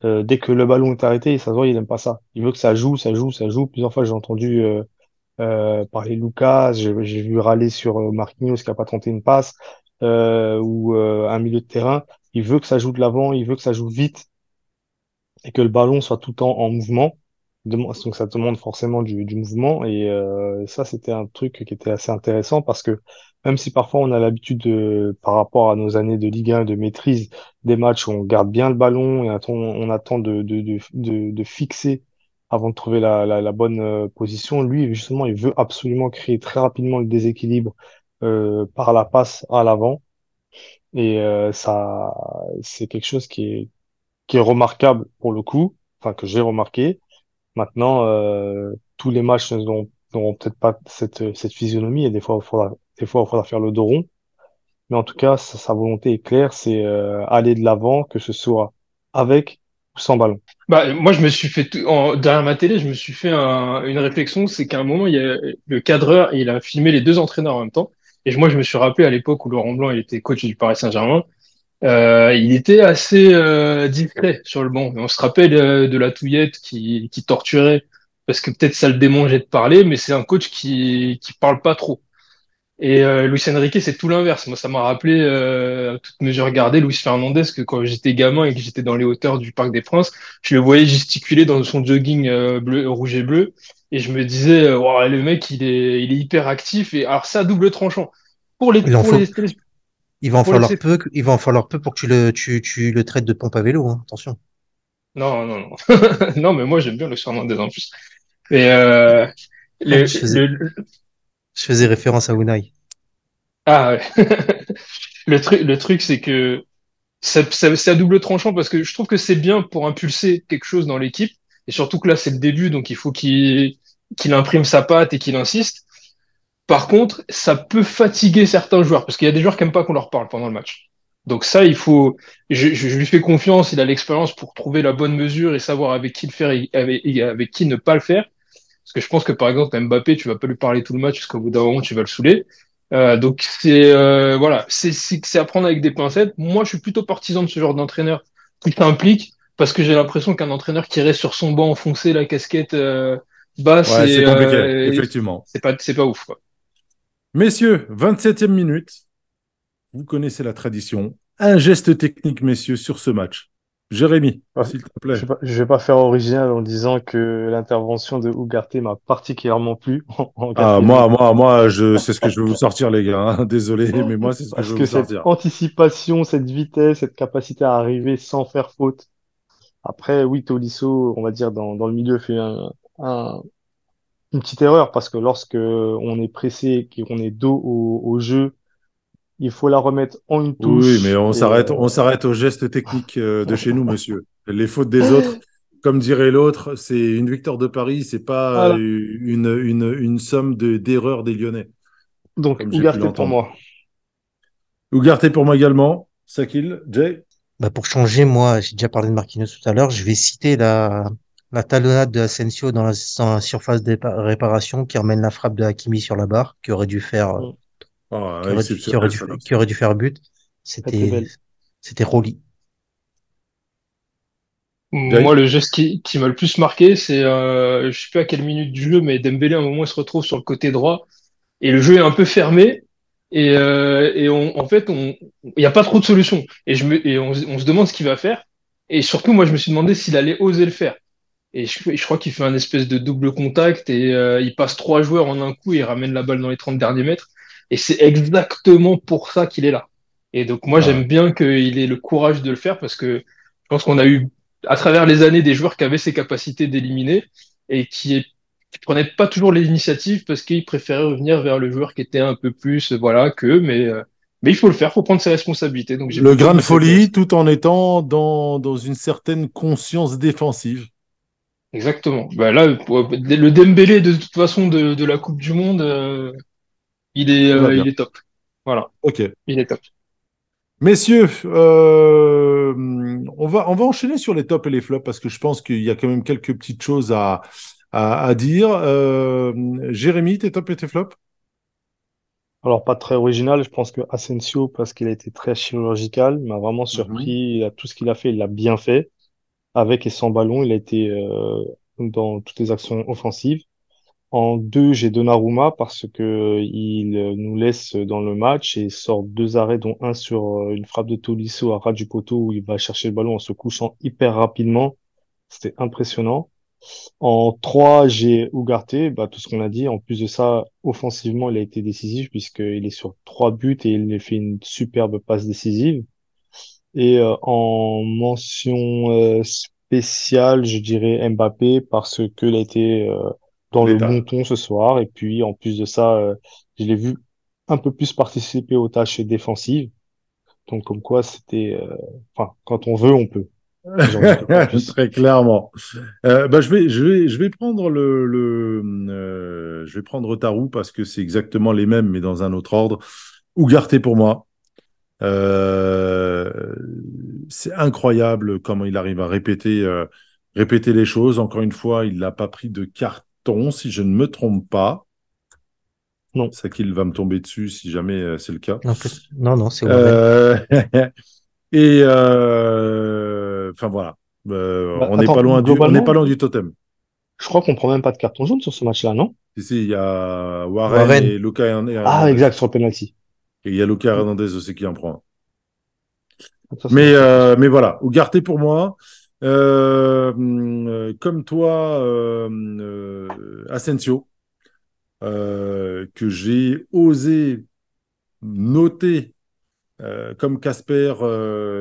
Euh, dès que le ballon est arrêté, ça se voit, il aime pas ça. Il veut que ça joue, ça joue, ça joue. Plusieurs fois, j'ai entendu euh, euh, parler Lucas, j'ai vu râler sur euh, Marquinhos qui a pas tenté une passe euh, ou un milieu de terrain. Il veut que ça joue de l'avant, il veut que ça joue vite et que le ballon soit tout le temps en mouvement. Donc ça demande forcément du, du mouvement et ça c'était un truc qui était assez intéressant parce que même si parfois on a l'habitude de, par rapport à nos années de Ligue 1, de maîtrise des matchs on garde bien le ballon et on attend de, de, de, de, fixer avant de trouver la, la, bonne euh, position, lui, justement, il veut absolument créer très rapidement le déséquilibre euh, par la passe à l'avant. Et euh, ça, c'est quelque chose qui est, qui est remarquable pour le coup, enfin que j'ai remarqué. Maintenant, euh, tous les matchs n'auront peut-être pas cette, cette physionomie et des fois, il faudra des fois, il faudra faire le dos rond. Mais en tout cas, sa, volonté est claire, c'est euh, aller de l'avant, que ce soit avec ou sans ballon. Bah, moi, je me suis fait, derrière ma télé, je me suis fait une réflexion, c'est qu'à un moment, il y a le cadreur, il a filmé les deux entraîneurs en même temps. Et moi, je me suis rappelé à l'époque où Laurent Blanc, il était coach du Paris Saint-Germain. Euh, il était assez euh, discret sur le banc. On se rappelle euh, de la touillette qui, qui torturait parce que peut-être ça le démangeait de parler, mais c'est un coach qui qui parle pas trop. Et euh, Luis Enrique, c'est tout l'inverse. Moi, ça m'a rappelé, euh, à toute mesure gardée, Luis Fernandez, que quand j'étais gamin et que j'étais dans les hauteurs du Parc des Princes, je le voyais gesticuler dans son jogging euh, bleu, rouge et bleu, et je me disais, Wow, le mec, il est, il est hyper actif. Et alors, ça, double tranchant. Pour les, pour les, il va en falloir peu, il va en falloir peu pour que tu le, tu, tu le traites de pompe à vélo, hein. Attention. non, non, non, non, mais moi, j'aime bien Luis Fernandez en plus. Et euh, le, Je faisais, le, je faisais référence à Unai. ah ouais. Le truc, le truc, c'est que c'est à double tranchant parce que je trouve que c'est bien pour impulser quelque chose dans l'équipe. Et surtout que là, c'est le début, donc il faut qu'il qu'il imprime sa patte et qu'il insiste. Par contre, ça peut fatiguer certains joueurs parce qu'il y a des joueurs qui aiment pas qu'on leur parle pendant le match. Donc ça, il faut. Je, je- je lui fais confiance, il a l'expérience pour trouver la bonne mesure et savoir avec qui le faire et avec, et avec qui ne pas le faire. Parce que je pense que par exemple, Mbappé, tu vas pas lui parler tout le match parce qu'au bout d'un moment, tu vas le saouler. Euh, donc c'est euh, voilà, c'est c'est c'est à prendre avec des pincettes. Moi, je suis plutôt partisan de ce genre d'entraîneur qui s'implique parce que j'ai l'impression qu'un entraîneur qui reste sur son banc enfoncé la casquette euh, basse Ouais, c'est et compliqué, euh, effectivement. c'est pas c'est pas ouf quoi. Messieurs, 27e minute. Vous connaissez la tradition. Un geste technique, messieurs, sur ce match. Jérémy, Ouais, s'il te Je plaît. vais je vais pas faire original en disant que l'intervention de Ugarte m'a particulièrement plu Ah, moi, moi, moi, je, c'est ce que je vais vous sortir, les gars. hein. Désolé, mais moi, c'est ce que je vais que vous cette sortir. anticipation, cette vitesse, cette capacité à arriver sans faire faute. Après, oui, Tolisso, on va dire, dans, dans le milieu, fait un, un- une petite erreur parce que lorsque on est pressé, qu'on est dos au, au jeu, il faut la remettre en une Oui, mais touche. on Et s'arrête, euh, on s'arrête aux gestes techniques euh, de chez nous, monsieur. Les fautes des autres, comme dirait l'autre, c'est une victoire de Paris, c'est pas voilà. euh, une, une, une somme de, d'erreurs des Lyonnais, Donc, Ugarte pour moi. Ugarte pour moi également. Sakil, Jay? Bah, pour changer, moi, j'ai déjà parlé de Marquinhos tout à l'heure. Je vais citer la, la talonnade de Asensio dans la, dans la surface de répa- réparation qui emmène la frappe de Hakimi sur la barre, qui aurait dû faire, Mm. Ah, qui aurait dû, qui aurait exceptionnel, dû, celle-là. qui aurait dû faire but. C'était, c'était Roli. Jay. Moi, le geste qui, qui m'a le plus marqué, c'est euh, je sais plus à quelle minute du jeu, mais Dembélé à un moment il se retrouve sur le côté droit et le jeu est un peu fermé et, euh, et on, en fait on il n'y a pas trop de solutions et je me et on, on se demande ce qu'il va faire et surtout moi je me suis demandé s'il allait oser le faire et je, je crois qu'il fait un espèce de double contact et euh, il passe trois joueurs en un coup et il ramène la balle dans les 30 derniers mètres et c'est exactement pour ça qu'il est là et donc moi j'aime bien qu'il ait le courage de le faire parce que je pense qu'on a eu à travers les années des joueurs qui avaient ces capacités d'éliminer et qui qui prenaient pas toujours l'initiative parce qu'ils préféraient revenir vers le joueur qui était un peu plus euh, voilà que mais euh, mais il faut le faire, faut prendre ses responsabilités. Donc le grain de folie, tout en étant dans, dans une certaine conscience défensive. Exactement. Bah là, le Dembélé de toute façon de, de la Coupe du Monde, euh, il est euh, il est top. Voilà, Ok. il est top. Messieurs, euh, on va, on va enchaîner sur les tops et les flops parce que je pense qu'il y a quand même quelques petites choses à, à, à dire. Euh, Jérémy, tes tops et tes flops? Alors, pas très original, je pense que Asensio, parce qu'il a été très chirurgical, m'a vraiment Mhm. surpris. Il a, tout ce qu'il a fait, il l'a bien fait. Avec et sans ballon, il a été euh, dans toutes les actions offensives. En deux, j'ai Donnarumma parce que il euh, nous laisse dans le match et sort deux arrêts, dont un sur euh, une frappe de Tolisso à ras où il va chercher le ballon en se couchant hyper rapidement. C'était impressionnant. En trois, j'ai Ugarte, bah, tout ce qu'on a dit. En plus de ça, offensivement, il a été décisif puisqu'il est sur trois buts et il fait une superbe passe décisive. Et euh, en mention euh, spéciale, je dirais Mbappé parce qu'il a été euh, dans le bon ton ce soir. Et puis, en plus de ça, je l'ai vu un peu plus participer aux tâches défensives. Donc, comme quoi, c'était... Enfin, quand on veut, on peut. Très clairement. Euh, bah, je vais, je vais, je vais prendre le, le euh, je vais prendre Tarou parce que c'est exactement les mêmes, mais dans un autre ordre. Ougarté pour moi. Euh, c'est incroyable comment il arrive à répéter, euh, répéter les choses. Encore une fois, il n'a pas pris de carton, si je ne me trompe pas. Non. C'est qu'il va me tomber dessus si jamais euh, c'est le cas. Non, non, non, c'est. Euh, et euh, enfin voilà, Euh, Bah, on n'est pas loin du, on globalement- n'est pas loin du totem. Je crois qu'on prend même pas de carton jaune sur ce match-là, non? Si, si, il y a Warren, Warren. et Luca Hernandez. Ah, exact, sur le penalty. Et il y a Luca Hernandez aussi qui en prend. un. Mais, euh, mais voilà, Ugarte pour moi. Euh, euh, comme toi, euh, Asensio, que j'ai osé noter comme Casper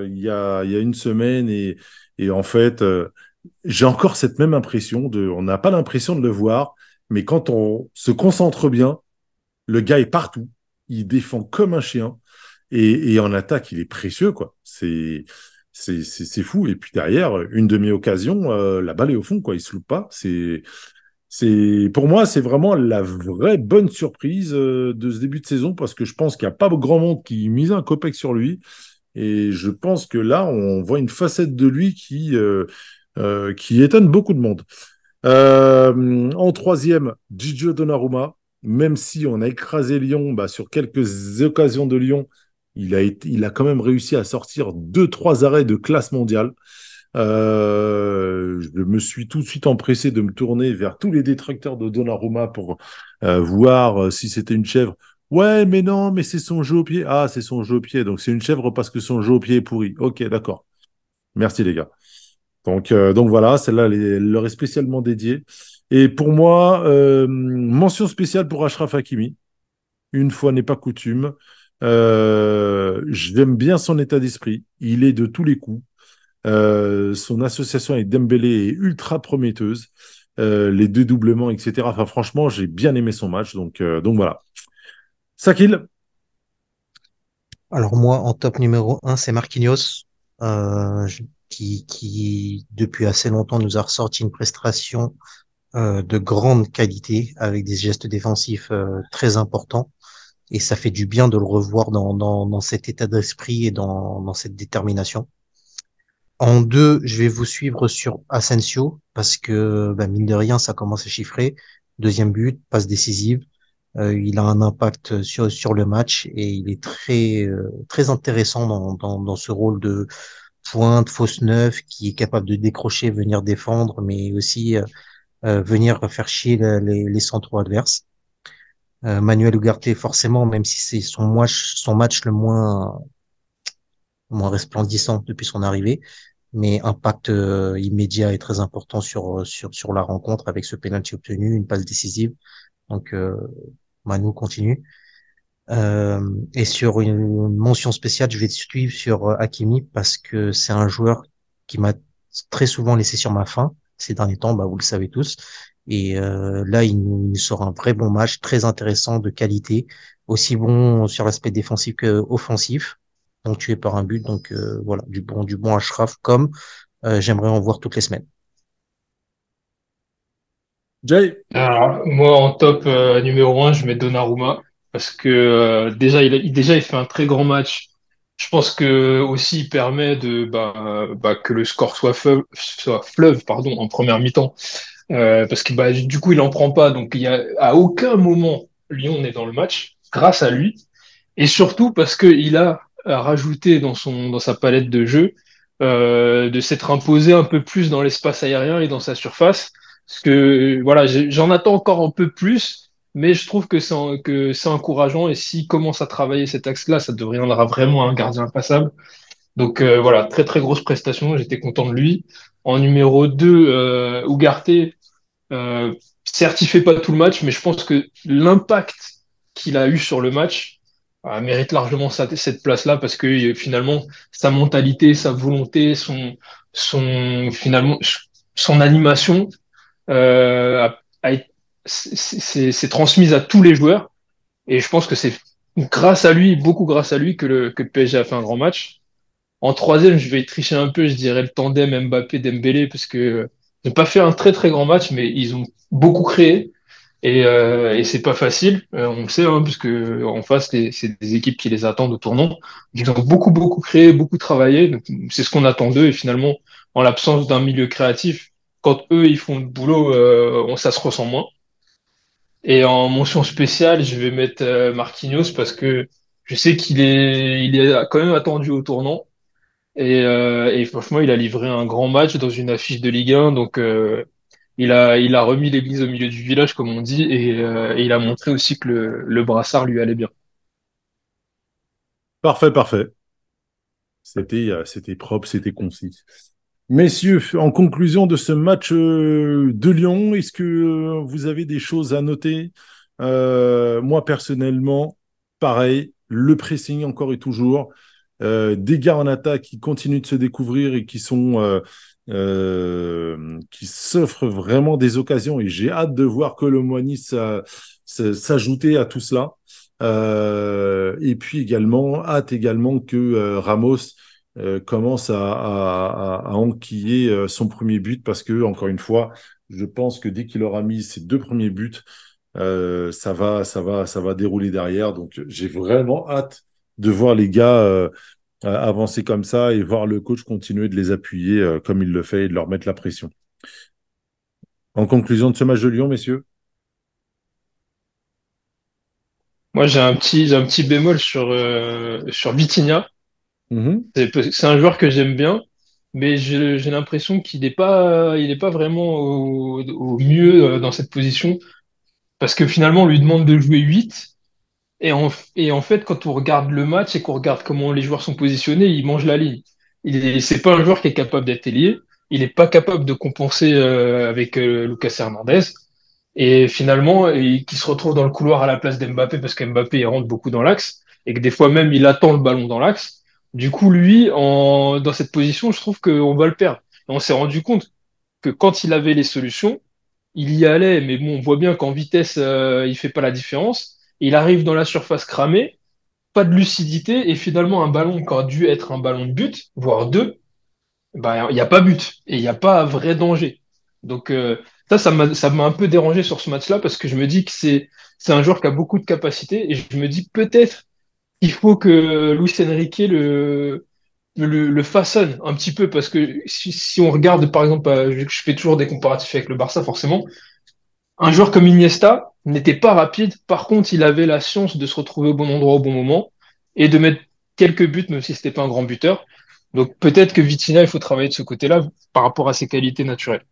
il y a, il y a une semaine et, et en fait, j'ai encore cette même impression de, on n'a pas l'impression de le voir, mais quand on se concentre bien, le gars est partout, il défend comme un chien et, en attaque, il est précieux quoi. C'est c'est fou et puis derrière une demi-occasion, euh, la balle est au fond quoi, il se loupe pas. C'est c'est pour moi, c'est vraiment la vraie bonne surprise euh, de ce début de saison parce que je pense qu'il n'y a pas grand monde qui mise un copec sur lui. Et je pense que là, on voit une facette de lui qui, euh, qui étonne beaucoup de monde. En troisième, Gigio Donnarumma. Même si on a écrasé Lyon bah, sur quelques occasions de Lyon, il a, il a quand même réussi à sortir deux, trois arrêts de classe mondiale. Euh, je me suis tout de suite empressé de me tourner vers tous les détracteurs de Donnarumma pour euh, voir euh, si c'était une chèvre. Ouais, mais non, mais c'est son jeu au pied. Ah, c'est son jeu au pied. Donc c'est une chèvre parce que son jeu au pied est pourri. Ok, d'accord. Merci les gars. Donc, voilà, celle-là, elle, elle leur est spécialement dédiée. Et pour moi, euh, mention spéciale pour Ashraf Hakimi. Une fois n'est pas coutume. Euh, J'aime bien son état d'esprit. Il est de tous les coups. Euh, son association avec Dembélé est ultra prometteuse. Les deux doublements, etc. Enfin, franchement, j'ai bien aimé son match. Donc, donc voilà. Sakil? Alors moi, en top numéro un, c'est Marquinhos, qui, qui depuis assez longtemps nous a ressorti une prestation de grande qualité avec des gestes défensifs euh, très importants. Et ça fait du bien de le revoir dans, dans, cet état d'esprit et dans, dans cette détermination. En deux, je vais vous suivre sur Asensio parce que bah, mine de rien, ça commence à chiffrer. Deuxième but, passe décisive. Euh, il a un impact sur sur le match et il est très euh, très intéressant dans, dans dans ce rôle de pointe fausse neuf qui est capable de décrocher, venir défendre, mais aussi euh, euh, venir faire chier les, les centraux adverses. Euh, Manuel Ugarte, forcément, même si c'est son match son match le moins moins resplendissant depuis son arrivée, mais impact euh, immédiat et très important sur sur sur la rencontre avec ce penalty obtenu, une passe décisive. Donc euh, Manu continue. Euh, et sur une mention spéciale, je vais te suivre sur Hakimi parce que c'est un joueur qui m'a très souvent laissé sur ma faim ces derniers temps, bah, vous le savez tous. Et euh, là, il nous, il nous sort un vrai bon match, très intéressant, de qualité, aussi bon sur l'aspect défensif que offensif. Donc tué par un but, donc euh, voilà, du bon, du bon Ashraf, comme euh, j'aimerais en voir toutes les semaines. Jay? Alors, moi, en top euh, numéro un, je mets Donnarumma parce que euh, déjà, il, a- il- déjà, il fait un très grand match. Je pense que aussi, il permet de bah, bah, que le score soit fleuve, soit fleuve pardon, en première mi-temps. Euh, parce que bah, du coup, il en prend pas. Donc, il y a à aucun moment Lyon n'est dans le match grâce à lui. Et surtout parce qu'il a rajouté dans son dans sa palette de jeu euh, de s'être imposé un peu plus dans l'espace aérien et dans sa surface. Parce que voilà, j'en attends encore un peu plus, mais je trouve que c'est encourageant et s'il commence à travailler cet axe-là, ça deviendra vraiment un gardien impassable. Donc euh, voilà, très très grosse prestation, j'étais content de lui. En numéro 2, euh, Ugarte, euh, certes il fait pas tout le match, mais je pense que l'impact qu'il a eu sur le match euh, mérite largement cette place-là parce que finalement sa mentalité, sa volonté, son son finalement son animation a- a été- c'est transmise à tous les joueurs et je pense que c'est grâce à lui, beaucoup grâce à lui que le que PSG a fait un grand match. En troisième, je vais tricher un peu, je dirais le tandem Mbappé-Dembélé parce que ils n'ont pas fait un très très grand match, mais ils ont beaucoup créé et, euh, et c'est pas facile. Euh, on le sait, hein, parce que en face, c'est des équipes qui les attendent au tournant. Ils ont beaucoup beaucoup créé, beaucoup travaillé. C'est ce qu'on attend d'eux et finalement, en l'absence d'un milieu créatif, quand eux ils font le boulot, euh, ça se ressent moins. Et en mention spéciale, je vais mettre euh, Marquinhos parce que je sais qu'il est, il est quand même attendu au tournant. Et, euh, franchement, il a livré un grand match dans une affiche de Ligue 1. Donc, euh, il a, il a remis l'église au milieu du village, comme on dit, et, et il a montré aussi que le, le brassard lui allait bien. Parfait, parfait. C'était c'était propre, c'était concis. Messieurs, en conclusion de ce match euh, de Lyon, est-ce que euh, vous avez des choses à noter? Euh, Moi, personnellement, pareil, le pressing encore et toujours. Des gars en attaque qui continuent de se découvrir et qui sont qui s'offrent vraiment des occasions et j'ai hâte de voir que le Moigny s'ajouter à tout cela. Et puis également, hâte également que Ramos euh, commence à, enquiller euh, son premier but parce que, encore une fois, je pense que dès qu'il aura mis ses deux premiers buts, euh, ça va, ça va, ça va dérouler derrière. Donc, j'ai vraiment hâte de voir les gars avancer comme ça et voir le coach continuer de les appuyer comme il le fait et de leur mettre la pression. En conclusion de ce match de Lyon, messieurs? Moi, j'ai un petit, j'ai un petit bémol sur, euh, sur Vitinha. Mhm. C'est un joueur que j'aime bien, mais j'ai l'impression qu'il n'est pas, vraiment au, mieux euh, dans cette position. Parce que finalement, on lui demande de jouer 8. Et en, fait, quand on regarde le match et qu'on regarde comment les joueurs sont positionnés, il mange la ligne. C'est pas un joueur qui est capable d'être ailier. Il n'est pas capable de compenser euh, avec euh, Lucas Hernandez. Et finalement, il, qui se retrouve dans le couloir à la place d'Mbappé parce qu'Mbappé rentre beaucoup dans l'axe et que des fois même il attend le ballon dans l'axe. Du coup, lui, en, dans cette position, je trouve qu'on va le perdre. On s'est rendu compte que quand il avait les solutions, il y allait, mais bon, on voit bien qu'en vitesse, euh, il fait pas la différence. Il arrive dans la surface cramée, pas de lucidité, et finalement un ballon qui aurait dû être un ballon de but, voire deux, bah, il n'y a pas but et il n'y a pas vrai danger. Donc euh, ça, ça m'a, un peu dérangé sur ce match-là parce que je me dis que c'est un joueur qui a beaucoup de capacités et je me dis peut-être qu'il faut que Luis Enrique le, le, le façonne un petit peu parce que si, si on regarde par exemple, euh, je je fais toujours des comparatifs avec le Barça forcément, un joueur comme Iniesta n'était pas rapide, par contre il avait la science de se retrouver au bon endroit au bon moment et de mettre quelques buts même si c'était pas un grand buteur. Donc peut-être que Vitinha, il faut travailler de ce côté-là par rapport à ses qualités naturelles.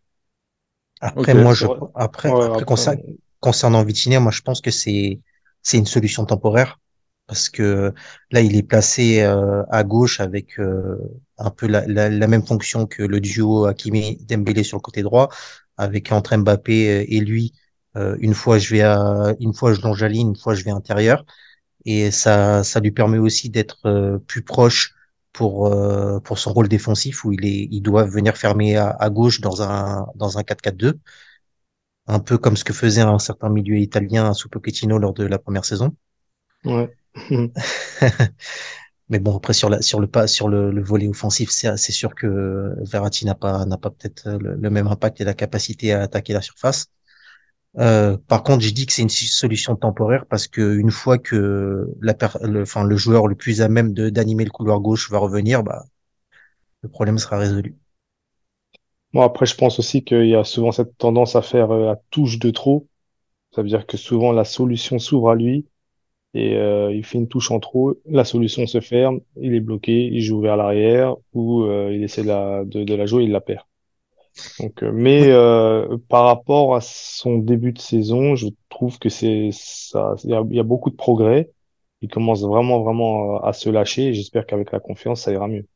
Après, moi, je, Ouais, après, ouais, après, après, concer- concernant Vitinha, moi, je pense que c'est, c'est une solution temporaire parce que là, il est placé euh, à gauche avec euh, un peu la, même fonction que le duo Hakimi Dembélé sur le côté droit, avec entre Mbappé et lui. Euh, une fois, je vais à, une fois, je longe la ligne, une fois, je vais intérieur. et ça, ça lui permet aussi d'être plus proche pour pour son rôle défensif où il est, doit venir fermer à, à gauche dans un dans un 4-4-2, un peu comme ce que faisait un certain milieu italien sous Pochettino lors de la première saison. ouais. Mais bon, après sur la sur le pas sur le, le volet offensif, c'est sûr que Verratti n'a pas pas peut-être le, même impact et la capacité à attaquer la surface. Euh, par contre, je dis que c'est une solution temporaire parce que une fois que la le, enfin, le joueur le plus à même d'animer le couloir gauche va revenir, bah, le problème sera résolu. Bon, après, je pense aussi qu'il y a souvent cette tendance à faire euh, la touche de trop. Ça veut dire que souvent la solution s'ouvre à lui et euh, il fait une touche en trop. La solution se ferme, il est bloqué, il joue vers l'arrière ou euh, il essaie de la, de, de la jouer, il la perd. Donc, euh, mais euh, par rapport à son début de saison, je trouve que c'est ça, il y y a beaucoup de progrès. Il commence vraiment, vraiment euh, à se lâcher et j'espère qu'avec la confiance, ça ira mieux.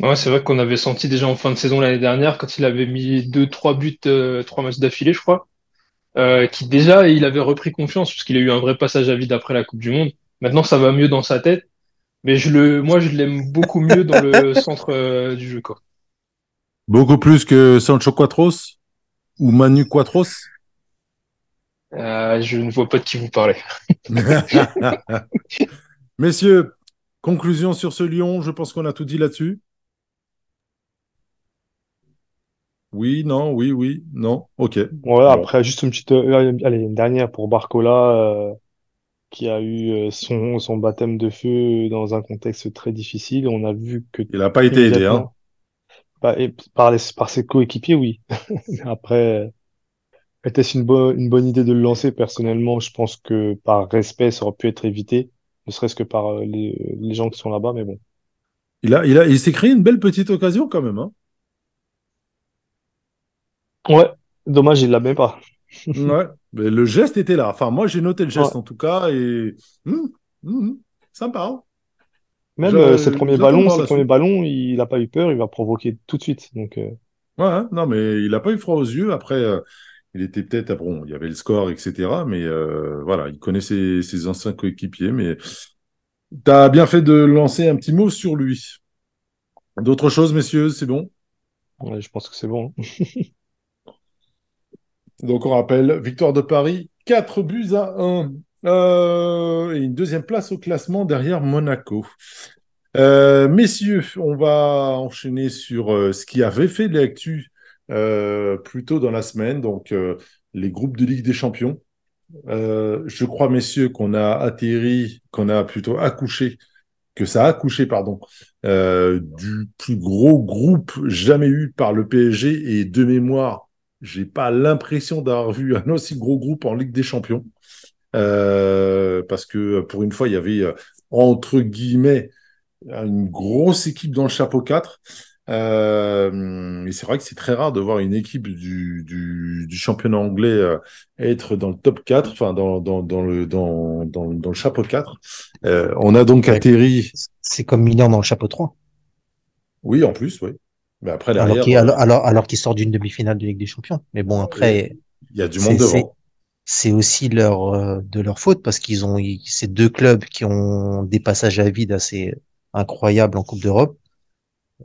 Ouais, c'est vrai qu'on avait senti déjà en fin de saison l'année dernière, quand il avait mis deux, trois buts, euh, trois matchs d'affilée, je crois, euh, qui déjà, il avait repris confiance, puisqu'il a eu un vrai passage à vide après la Coupe du Monde. Maintenant, ça va mieux dans sa tête, mais je le, moi, je l'aime beaucoup mieux dans le centre, euh, du jeu, quoi. Beaucoup plus que Sancho Quatros ou Manu Quatros? Euh, je ne vois pas de qui vous parlez. Messieurs, conclusion sur ce Lyon, je pense qu'on a tout dit là-dessus. Oui, non, oui, oui, non, ok. Après, juste une petite, euh, allez, une dernière pour Barcola, euh, qui a eu euh, son, son baptême de feu dans un contexte très difficile. On a vu que Il n'a pas été aidé, hein. bah, et par les, par ses coéquipiers, oui. Après, était-ce une bonne, une bonne idée de le lancer? Personnellement, je pense que par respect, ça aurait pu être évité, ne serait-ce que par les, les gens qui sont là-bas, mais bon. Il a, il a, il s'est créé une belle petite occasion quand même, hein. Ouais, dommage, il l'a même pas. Ouais, mais le geste était là. Enfin, moi, j'ai noté le geste Ouais. en tout cas et hum, hum, hum, sympa. Même Je- euh, ses premiers ballons, ses la premiers ballons, il a pas eu peur, il va provoquer tout de suite. Donc, euh, Ouais, hein, non, mais il n'a pas eu froid aux yeux. Après, euh, il était peut-être, ah bon, il y avait le score, etc. Mais euh, voilà, il connaissait ses anciens coéquipiers. Mais tu as bien fait de lancer un petit mot sur lui. D'autres choses, messieurs, c'est bon? ouais, je pense que c'est bon. Donc, on rappelle, victoire de Paris, 4 buts à 1. Euh, et une deuxième place au classement derrière Monaco. Euh, messieurs, on va enchaîner sur euh, ce qui avait fait l'actu plus tôt dans la semaine, donc les groupes de Ligue des Champions. Je crois, messieurs, qu'on a atterri, qu'on a plutôt accouché, que ça a accouché, pardon, du plus gros groupe jamais eu par le PSG. Et de mémoire, j'ai pas l'impression d'avoir vu un aussi gros groupe en Ligue des Champions. Euh, parce que pour une fois, il y avait, euh, entre guillemets, une grosse équipe dans le chapeau 4. Euh, et c'est vrai que c'est très rare de voir une équipe du, du, du championnat anglais euh, être dans le top 4, enfin dans, dans, dans, le, dans, dans, dans le chapeau 4. Euh, on a donc atterri, C'est comme Milan dans le chapeau 3. oui, en plus, oui. Mais après, Alors qu'il alors, alors, sort d'une demi-finale de Ligue des Champions. Mais bon, après, il y a du monde devant. c'est aussi leur, euh, de leur faute parce qu'ils ont, ils- ces deux clubs qui ont des passages à vide assez incroyables en Coupe d'Europe.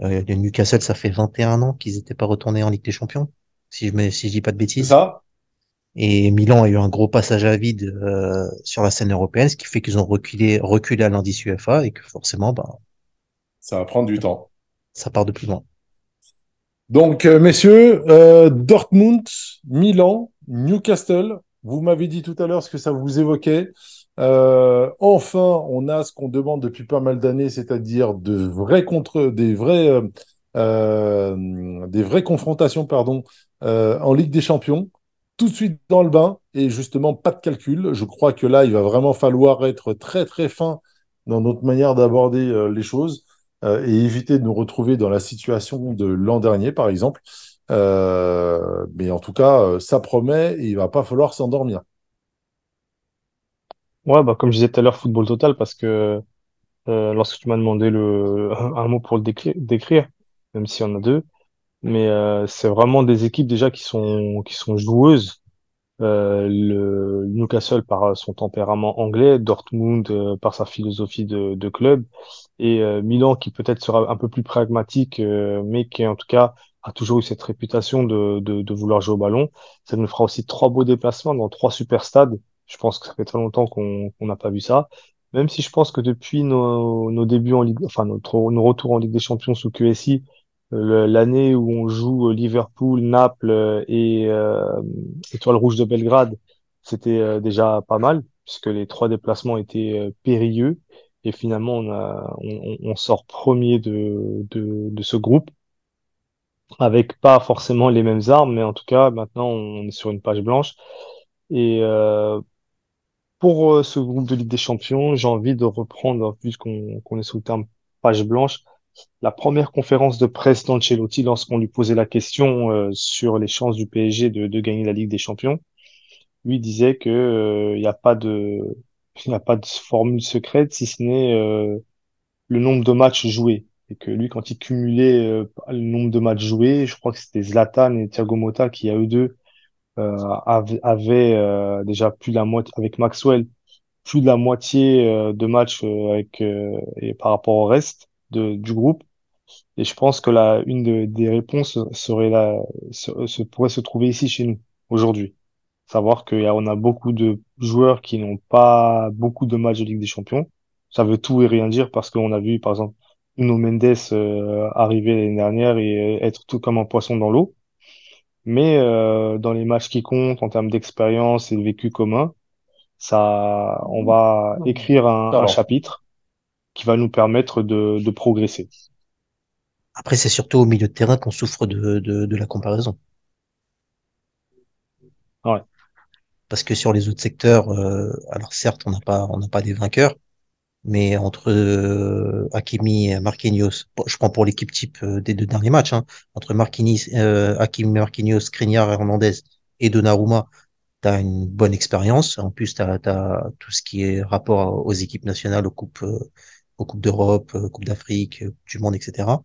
Euh, le Newcastle, ça fait 21 ans qu'ils n'étaient pas retournés en Ligue des Champions, si je me, si je dis pas de bêtises. ça? Et Milan a eu un gros passage à vide euh, sur la scène européenne, ce qui fait qu'ils ont reculé, reculé à l'indice UEFA et que forcément, bah, Ça va prendre du temps. ça part de plus loin. Donc, euh, messieurs, euh, Dortmund, Milan, Newcastle, vous m'avez dit tout à l'heure ce que ça vous évoquait. Euh, enfin, on a ce qu'on demande depuis pas mal d'années, c'est-à-dire de vrais contre, des vrais, vraies confrontations, pardon, en Ligue des Champions. Tout de suite dans le bain et justement pas de calcul. Je crois que là, il va vraiment falloir être très très fin dans notre manière d'aborder les choses euh, et éviter de nous retrouver dans la situation de l'an dernier, par exemple. Euh, mais en tout cas, euh, ça promet et il va pas falloir s'endormir. Ouais, bah, comme je disais tout à l'heure, football total, parce que lorsque tu m'as demandé le, un mot pour le décri- décrire, même s'il y en a deux, mais c'est vraiment des équipes déjà qui sont, qui sont joueuses. Euh, le Newcastle par son tempérament anglais, Dortmund euh, par sa philosophie de, de club, et euh, Milan qui peut-être sera un peu plus pragmatique, mais qui en tout cas a toujours eu cette réputation de, de, de vouloir jouer au ballon. Ça nous fera aussi trois beaux déplacements dans trois super stades. Je pense que ça fait très longtemps qu'on n'a pas vu ça. Même si je pense que depuis nos, nos débuts en Ligue, enfin nos retours en Ligue des Champions sous QSI, l'année où on joue Liverpool, Naples euh, et euh, Étoile Rouge de Belgrade, c'était euh, déjà pas mal puisque les trois déplacements étaient euh, périlleux. Et finalement, on a, on, sort premier de, de, de ce groupe avec pas forcément les mêmes armes, mais en tout cas, maintenant, on est sur une page blanche. Et euh, pour euh, ce groupe de Ligue des Champions, j'ai envie de reprendre, puisqu'on qu'on est sous le terme page blanche, la première conférence de presse d'Ancelotti lorsqu'on lui posait la question euh, sur les chances du PSG de, de gagner la Ligue des Champions. Lui disait que euh, il n'y a pas de, il a pas de formule secrète si ce n'est euh, le nombre de matchs joués. Et que lui, quand il cumulait euh, le nombre de matchs joués, je crois que c'était Zlatan et Thiago Motta qui, à eux deux, euh, av- avaient déjà plus de la moitié, avec Maxwell, plus de la moitié de matchs avec, et par rapport au reste de, du groupe. Et je pense que la, une de- des réponses serait là, se, se- pourrait se trouver ici chez nous, aujourd'hui. Savoir qu'on a beaucoup de joueurs qui n'ont pas beaucoup de matchs de Ligue des Champions. Ça veut tout et rien dire parce qu'on a vu, par exemple, Nuno Mendes euh, arriver l'année dernière et être tout comme un poisson dans l'eau. Mais euh, dans les matchs qui comptent en termes d'expérience et de vécu commun, ça, on va écrire un, un chapitre qui va nous permettre de, de progresser. Après, c'est surtout au milieu de terrain qu'on souffre de, de, de la comparaison. Parce que sur les autres secteurs, euh, alors certes, on n'a pas, on n'a pas des vainqueurs, Mais entre euh, Hakimi et Marquinhos, je prends pour l'équipe type euh, des deux derniers matchs, hein, entre Marquinhos, euh, Hakimi, Marquinhos, Skriniar, Hernandez et Donnarumma, tu as une bonne expérience. En plus, tu as, tout ce qui est rapport aux équipes nationales, aux coupes, euh, aux coupes d'Europe, euh, Coupe d'Afrique, euh, du monde, etc.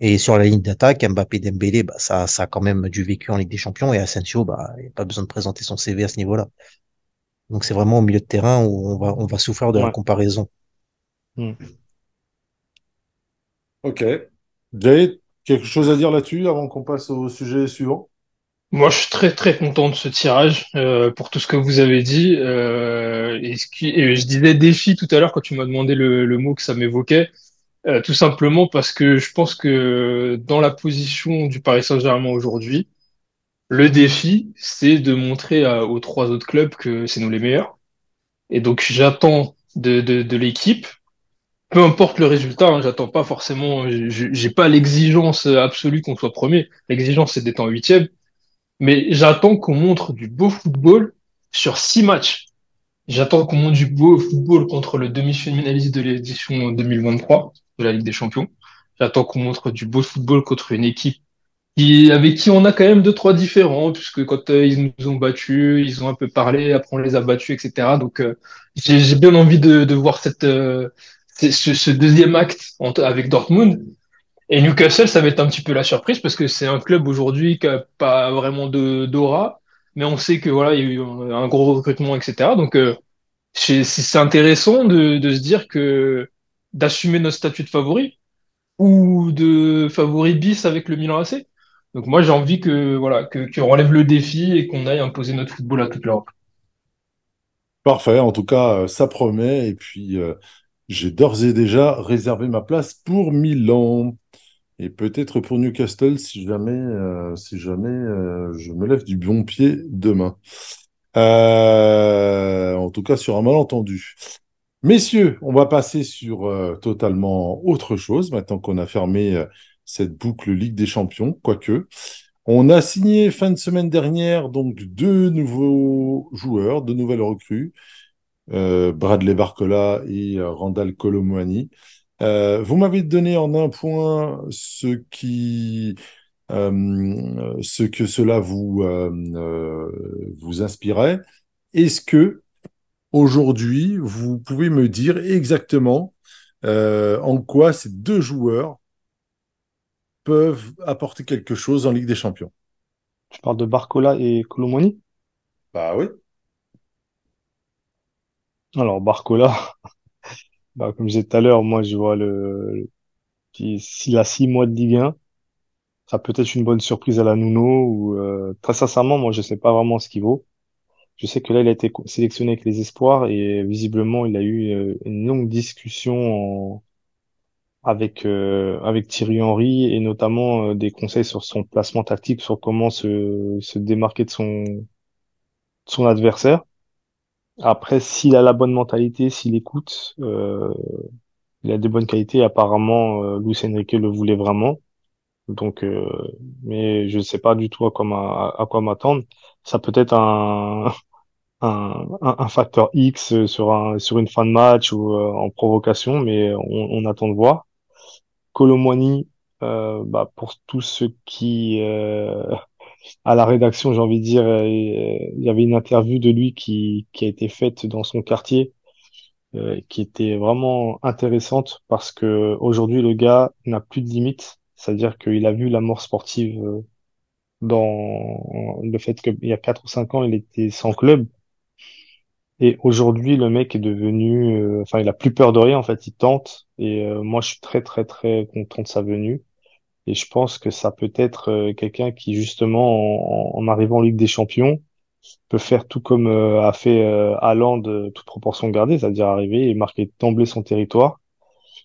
Et sur la ligne d'attaque, Mbappé, Dembélé, bah, ça, ça a quand même du vécu en Ligue des Champions. Et Asensio, bah, il n'y a pas besoin de présenter son CV à ce niveau-là. Donc c'est vraiment au milieu de terrain où on va, on va souffrir de la comparaison. Hmm. Ok. Jay, quelque chose à dire là-dessus avant qu'on passe au sujet suivant? Moi, je suis très très content de ce tirage euh, pour tout ce que vous avez dit. Euh, et, ce qui, et je disais défi tout à l'heure quand tu m'as demandé le, le mot que ça m'évoquait, euh, tout simplement parce que je pense que dans la position du Paris Saint-Germain aujourd'hui, le défi, c'est de montrer aux trois autres clubs que c'est nous les meilleurs. Et donc j'attends de, de, de l'équipe, peu importe le résultat, hein, j'attends pas forcément, j'ai pas l'exigence absolue qu'on soit premier. L'exigence, c'est d'être en huitième. Mais j'attends qu'on montre du beau football sur six matchs. J'attends qu'on montre du beau football contre le demi-finaliste de l'édition 2023 de la Ligue des Champions. J'attends qu'on montre du beau football contre une équipe qui, avec qui on a quand même deux, trois différents, puisque quand euh, ils nous ont battus, ils ont un peu parlé, après on les a battus, etc. Donc euh, j'ai bien envie de, voir cette, euh, ce, ce deuxième acte avec Dortmund. Et Newcastle, ça va être un petit peu la surprise parce que c'est un club aujourd'hui qui a pas vraiment de d'aura, mais on sait que voilà, il y a eu un, gros recrutement, etc. Donc euh, c'est c'est intéressant de, de se dire que d'assumer notre statut de favori ou de favori bis avec le Milan AC. Donc moi j'ai envie que voilà que qu'on relève le défi et qu'on aille imposer notre football à toute l'Europe. Parfait. En tout cas, euh, ça promet. Et puis, euh, j'ai d'ores et déjà réservé ma place pour Milan. Et peut-être pour Newcastle si jamais, euh, si jamais euh, je me lève du bon pied demain. Euh, en tout cas, sur un malentendu. Messieurs, on va passer sur totalement autre chose maintenant qu'on a fermé cette boucle Ligue des Champions, quoique. On a signé fin de semaine dernière donc deux nouveaux joueurs, deux nouvelles recrues, Bradley Barcola et Randall Colomwani. Euh, vous m'avez donné en un point ce qui, euh, ce que cela vous, euh, euh, vous inspirait. Est-ce que aujourd'hui, vous pouvez me dire exactement euh, en quoi ces deux joueurs peuvent apporter quelque chose en Ligue des Champions? Tu parles de Barcola et Colomoni? Bah oui. Alors, Barcola, bah, comme je disais tout à l'heure, moi, je vois le, s'il a six mois de Ligue 1, ça peut être une bonne surprise à la Nuno ou, euh, très sincèrement, moi, je sais pas vraiment ce qu'il vaut. Je sais que là, il a été sélectionné avec les espoirs et visiblement, il a eu euh, une longue discussion avec, euh, avec Thierry Henry et notamment euh, des conseils sur son placement tactique, sur comment se, se démarquer de son, de son adversaire. Après, s'il a la bonne mentalité, s'il écoute, euh, il a des bonnes qualités. Apparemment, euh, Luis Enrique le voulait vraiment. Donc, euh, mais je ne sais pas du tout à quoi m'attendre. Ça peut être un, facteur X sur un, sur une fin de match ou euh, en provocation, mais on, attend de voir. Colomwani, bah, pour tous ceux qui, à la rédaction, j'ai envie de dire, euh, il y avait une interview de lui qui, qui a été faite dans son quartier euh, qui était vraiment intéressante parce que aujourd'hui le gars n'a plus de limites, c'est-à-dire qu'il a vu la mort sportive euh, dans le fait qu'il y a quatre ou cinq ans il était sans club. Et aujourd'hui le mec est devenu, euh, enfin il a plus peur de rien en fait, il tente. Et moi je suis très très très content de sa venue et je pense que ça peut être euh, quelqu'un qui justement en, arrivant en Ligue des Champions peut faire tout comme euh, a fait euh, Haaland, toute proportion gardée, c'est-à-dire arriver et marquer d'emblée son territoire.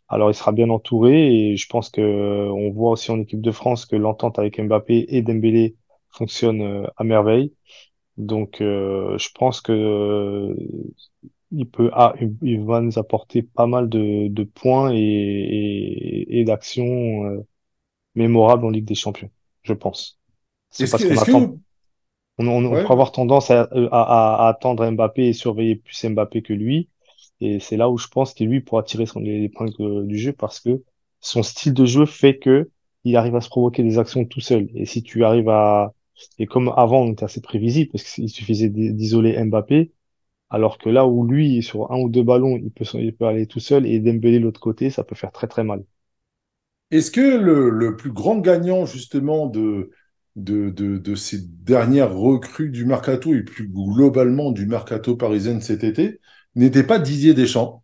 Alors il sera bien entouré et je pense que on voit aussi en équipe de France que l'entente avec Mbappé et Dembélé fonctionne à merveille. Donc je pense que il peut ah, il va nous apporter pas mal de, points et, et, d'actions mémorables en Ligue des Champions, je pense. C'est parce qu'on attend on, on, on pourrait avoir tendance à, à, à attendre Mbappé et surveiller plus Mbappé que lui. Et c'est là où je pense que lui pourra tirer son épingle du jeu parce que son style de jeu fait que il arrive à se provoquer des actions tout seul. Et si tu arrives à, et comme avant, on était assez prévisible parce qu'il suffisait d'isoler Mbappé, alors que là où lui, sur un ou deux ballons, il peut, il peut aller tout seul et Dembélé de l'autre côté, ça peut faire très très mal. Est-ce que le, le, plus grand gagnant justement de, de, de, de, ces dernières recrues du mercato et plus globalement du mercato parisien cet été n'était pas Didier Deschamps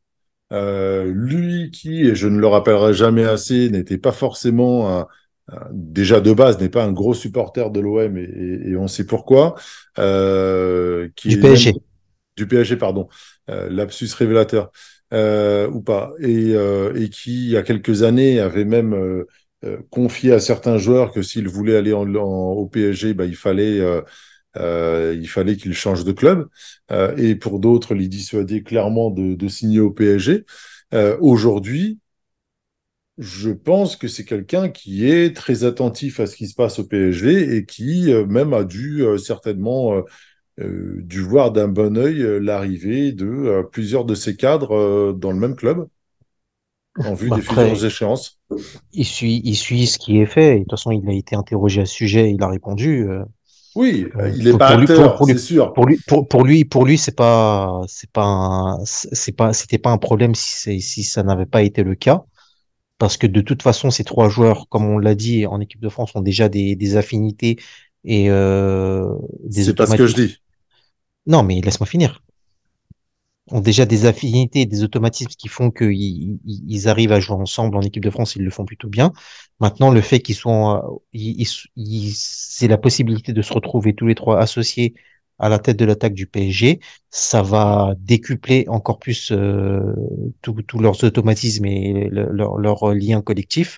euh, lui qui, et je ne le rappellerai jamais assez, n'était pas forcément un, déjà de base n'est pas un gros supporter de l'OM et, et, on sait pourquoi. Euh, qui du PSG. du PSG, pardon. Euh, lapsus révélateur euh, ou pas. Et, euh, et, qui, il y a quelques années, avait même euh, confié à certains joueurs que s'ils voulaient aller au PSG, bah, il fallait il fallait qu'il change de club. Et pour d'autres, les dissuader clairement de, signer au PSG. Aujourd'hui, je pense que c'est quelqu'un qui est très attentif à ce qui se passe au PSG et qui même a dû certainement dû voir d'un bon œil l'arrivée de plusieurs de ses cadres dans le même club en vue des futures échéances. Il suit, il suit ce qui est fait. de toute façon, il a été interrogé à ce sujet, il a répondu. Oui, il est pas acteur, c'est sûr. Pour lui, pour, pour lui, pour lui, c'est pas, c'est pas, c'est pas, c'était pas un problème si si ça n'avait pas été le cas, parce que de toute façon, ces trois joueurs, comme on l'a dit en équipe de France, ont déjà des, des affinités et euh, des. C'est pas ce que je dis. Non, mais laisse-moi finir ont déjà des affinités, des automatismes qui font qu'ils ils arrivent à jouer ensemble en équipe de France, ils le font plutôt bien. Maintenant, le fait qu'ils soient, ils, c'est la possibilité de se retrouver tous les trois associés à la tête de l'attaque du PSG, ça va décupler encore plus euh, tous leurs automatismes et leurs leur liens collectifs,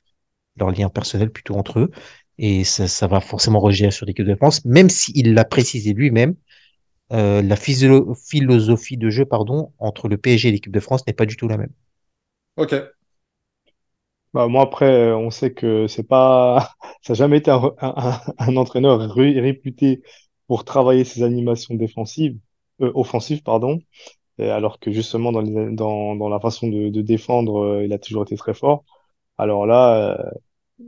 leurs liens personnels plutôt entre eux. Et ça, ça va forcément regérer sur l'équipe de France, même s'il l'a précisé lui-même, euh, la philosophie de jeu pardon, entre le PSG et l'équipe de France n'est pas du tout la même. Ok. Bah, moi, après, on sait que c'est pas, ça n'a jamais été un, un, entraîneur réputé pour travailler ses animations défensives, euh, offensives, pardon. alors que justement, dans, dans, dans la façon de, de défendre, euh, il a toujours été très fort. Alors là,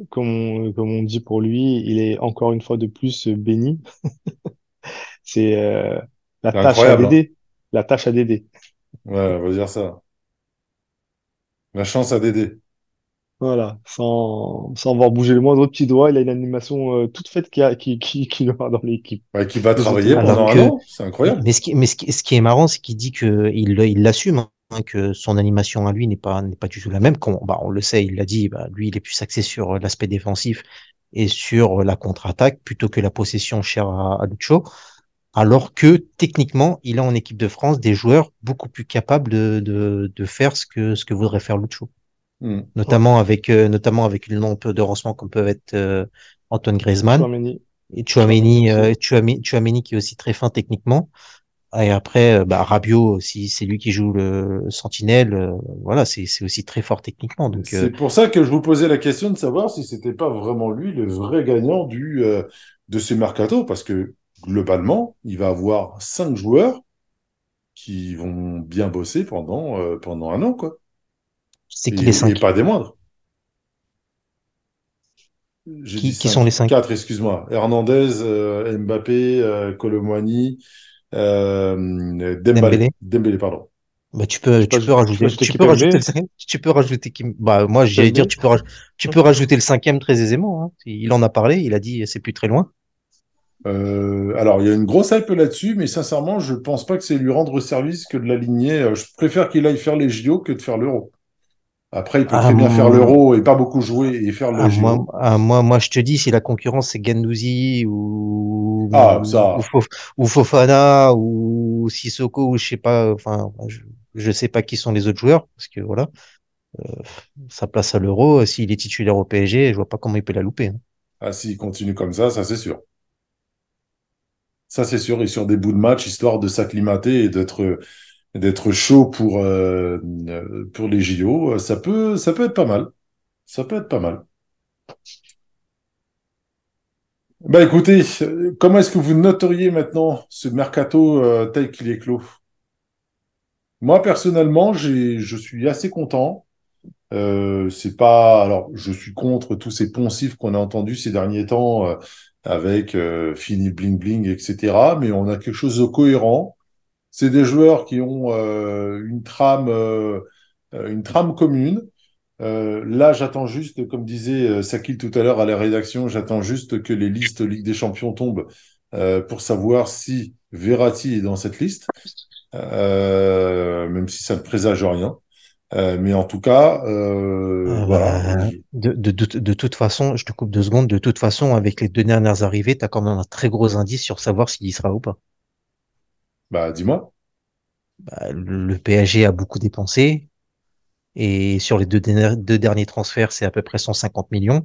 comme on, comme on dit pour lui, il est encore une fois de plus béni. c'est la tâche à Dédé. Hein. La tâche à Dédé. Ouais, on va dire ça. La chance à Dédé. Voilà, sans, sans avoir bougé le moindre petit doigt, il a une animation euh, toute faite qui, a, qui, qui, qui aura dans l'équipe. Ouais, qui va travailler pendant un an, c'est incroyable. Mais ce qui, mais ce qui, ce qui est marrant, c'est qu'il dit que il, il l'assume, hein, que son animation à lui n'est pas, n'est pas du tout la même. Qu'on, bah, on le sait, il l'a dit, bah, lui, il est plus axé sur l'aspect défensif et sur la contre-attaque plutôt que la possession chère à, à Lucho alors que techniquement, il a en équipe de France des joueurs beaucoup plus capables de, de, de faire ce que, ce que voudrait faire Lucho. Hmm. Notamment, avec, euh, notamment avec une nombre de lancements comme peuvent être euh, Antoine Griezmann et Chouameni, euh, Chouameni, qui est aussi très fin techniquement. Et après, euh, bah, Rabiot, si c'est lui qui joue le sentinelle, voilà, c'est aussi très fort techniquement. Donc c'est pour ça que je vous posais la question de savoir si c'était pas vraiment lui le vrai gagnant du de ce mercato, parce que globalement, il va avoir cinq joueurs qui vont bien bosser pendant, euh, pendant un an, quoi. C'est qui les cinq? Et pas des moindres. Qui, qui sont les cinq? Quatre, excuse-moi. Hernandez, euh, Mbappé, euh, euh, Dembélé. Dembélé, pardon. Bah, tu peux, tu peux rajouter, tu peux rajouter le cinquième, tu peux rajouter, bah, moi, j'allais dire, tu peux, tu peux rajouter le cinquième très aisément, hein. Il en a parlé, il a dit, c'est plus très loin. Euh, alors, il y a une grosse hype là-dessus, mais sincèrement, je pense pas que c'est lui rendre service que de l'aligner. Euh, je préfère qu'il aille faire les JO que de faire l'Euro. Après, il peut très bien faire l'Euro et pas beaucoup jouer et faire le Moi, moi, moi, je te dis, si la concurrence c'est Gendouzi ou, ah, ça. ou, Fofana ou Sissoko ou je sais pas, enfin, je, je sais pas qui sont les autres joueurs parce que voilà, euh, sa place à l'Euro, s'il est titulaire au PSG, je vois pas comment il peut la louper. Hein. Ah, s'il continue comme ça, ça c'est sûr. Ça, c'est sûr. Et sur des bouts de match, histoire de s'acclimater et d'être d'être chaud pour euh, pour les JO, ça peut ça peut être pas mal. Ça peut être pas mal. Bah écoutez, comment est-ce que vous noteriez maintenant ce mercato euh, tel qu'il est clos? Moi, personnellement, je suis assez content. Euh, c'est pas, alors, je suis contre tous ces poncifs qu'on a entendus ces derniers temps euh, avec euh, fini bling bling, etc. Mais on a quelque chose de cohérent. C'est des joueurs qui ont euh, une trame, euh, une trame commune. Euh, là, j'attends juste, comme disait euh, Sakil tout à l'heure à la rédaction, j'attends juste que les listes Ligue des Champions tombent euh, pour savoir si Verratti est dans cette liste, euh, même si ça ne présage rien. Euh, mais en tout cas, euh, Euh, voilà. de, de, de, de toute façon, je te coupe deux secondes, de toute façon, avec les deux dernières arrivées, tu as quand même un très gros indice sur savoir s'il y sera ou pas. Bah, dis-moi. Bah, le le PSG a beaucoup dépensé et sur les deux, derniers- deux derniers transferts, c'est à peu près 150 millions.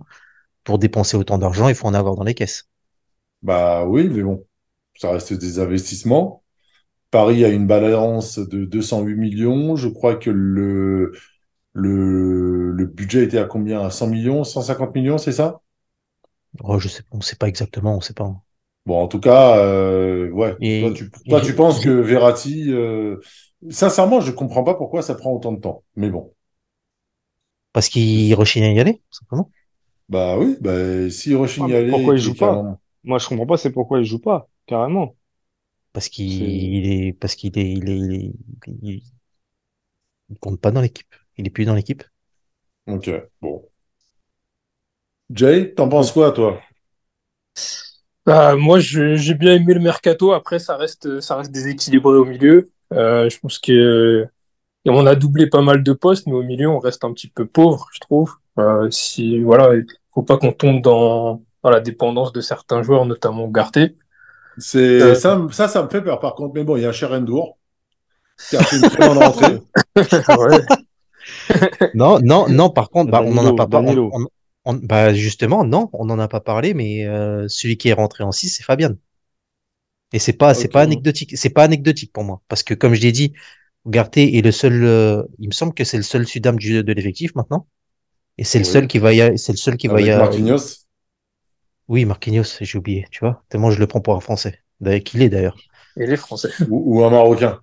Pour dépenser autant d'argent, il faut en avoir dans les caisses. Bah oui, mais bon, ça reste des investissements. Paris a une balance de 208 millions. Je crois que le, le, le budget était à combien? À 100 millions, 150 millions, c'est ça? Oh, je sais, on sait pas exactement, on sait pas. Bon, en tout cas, euh, ouais. Et, Toi, tu, toi, tu et- penses que Verratti, euh, sincèrement, je comprends pas pourquoi ça prend autant de temps. Mais bon. parce qu'il rechigne à y aller, simplement. Bah oui, bah, si rechigne Ouais, y aller, pourquoi il joue pas? Moi, je comprends pas, c'est pourquoi il joue pas, carrément. Parce qu'il est, parce qu'il est, il est, il est- il- il compte pas dans l'équipe. Il est plus dans l'équipe. Ok, bon. Jay, t'en penses quoi, toi? Bah, moi, je- j'ai bien aimé le mercato. Après, ça reste, ça reste déséquilibré au milieu. Euh, je pense que et on a doublé pas mal de postes, mais au milieu, on reste un petit peu pauvre, je trouve. Euh, si, voilà, il faut pas qu'on tombe dans, dans la dépendance de certains joueurs, notamment Garté. C'est Euh, ça, ça, ça me fait peur. Par contre, mais bon, il y a Cherendour qui a fait une très bonne rentrée. ouais. Non, non, non. Par contre, bah, on en a pas parlé. Danilo. On, on- bah, justement, non, on en a pas parlé, mais euh, celui qui est rentré en 6, c'est Fabian. Et c'est pas, c'est pas anecdotique. C'est pas anecdotique pour moi, parce que comme je l'ai dit, Ugarte est le seul. euh, il me semble que c'est le seul Sudam du, de l'effectif maintenant, et c'est le seul qui va y, c'est le seul qui va Avec y. a- Marquinhos. Oui, Marquinhos, j'ai oublié, tu vois. Tellement je le prends pour un Français. D'ailleurs, qu'il est d'ailleurs. Et les Français. Ou, ou un Marocain.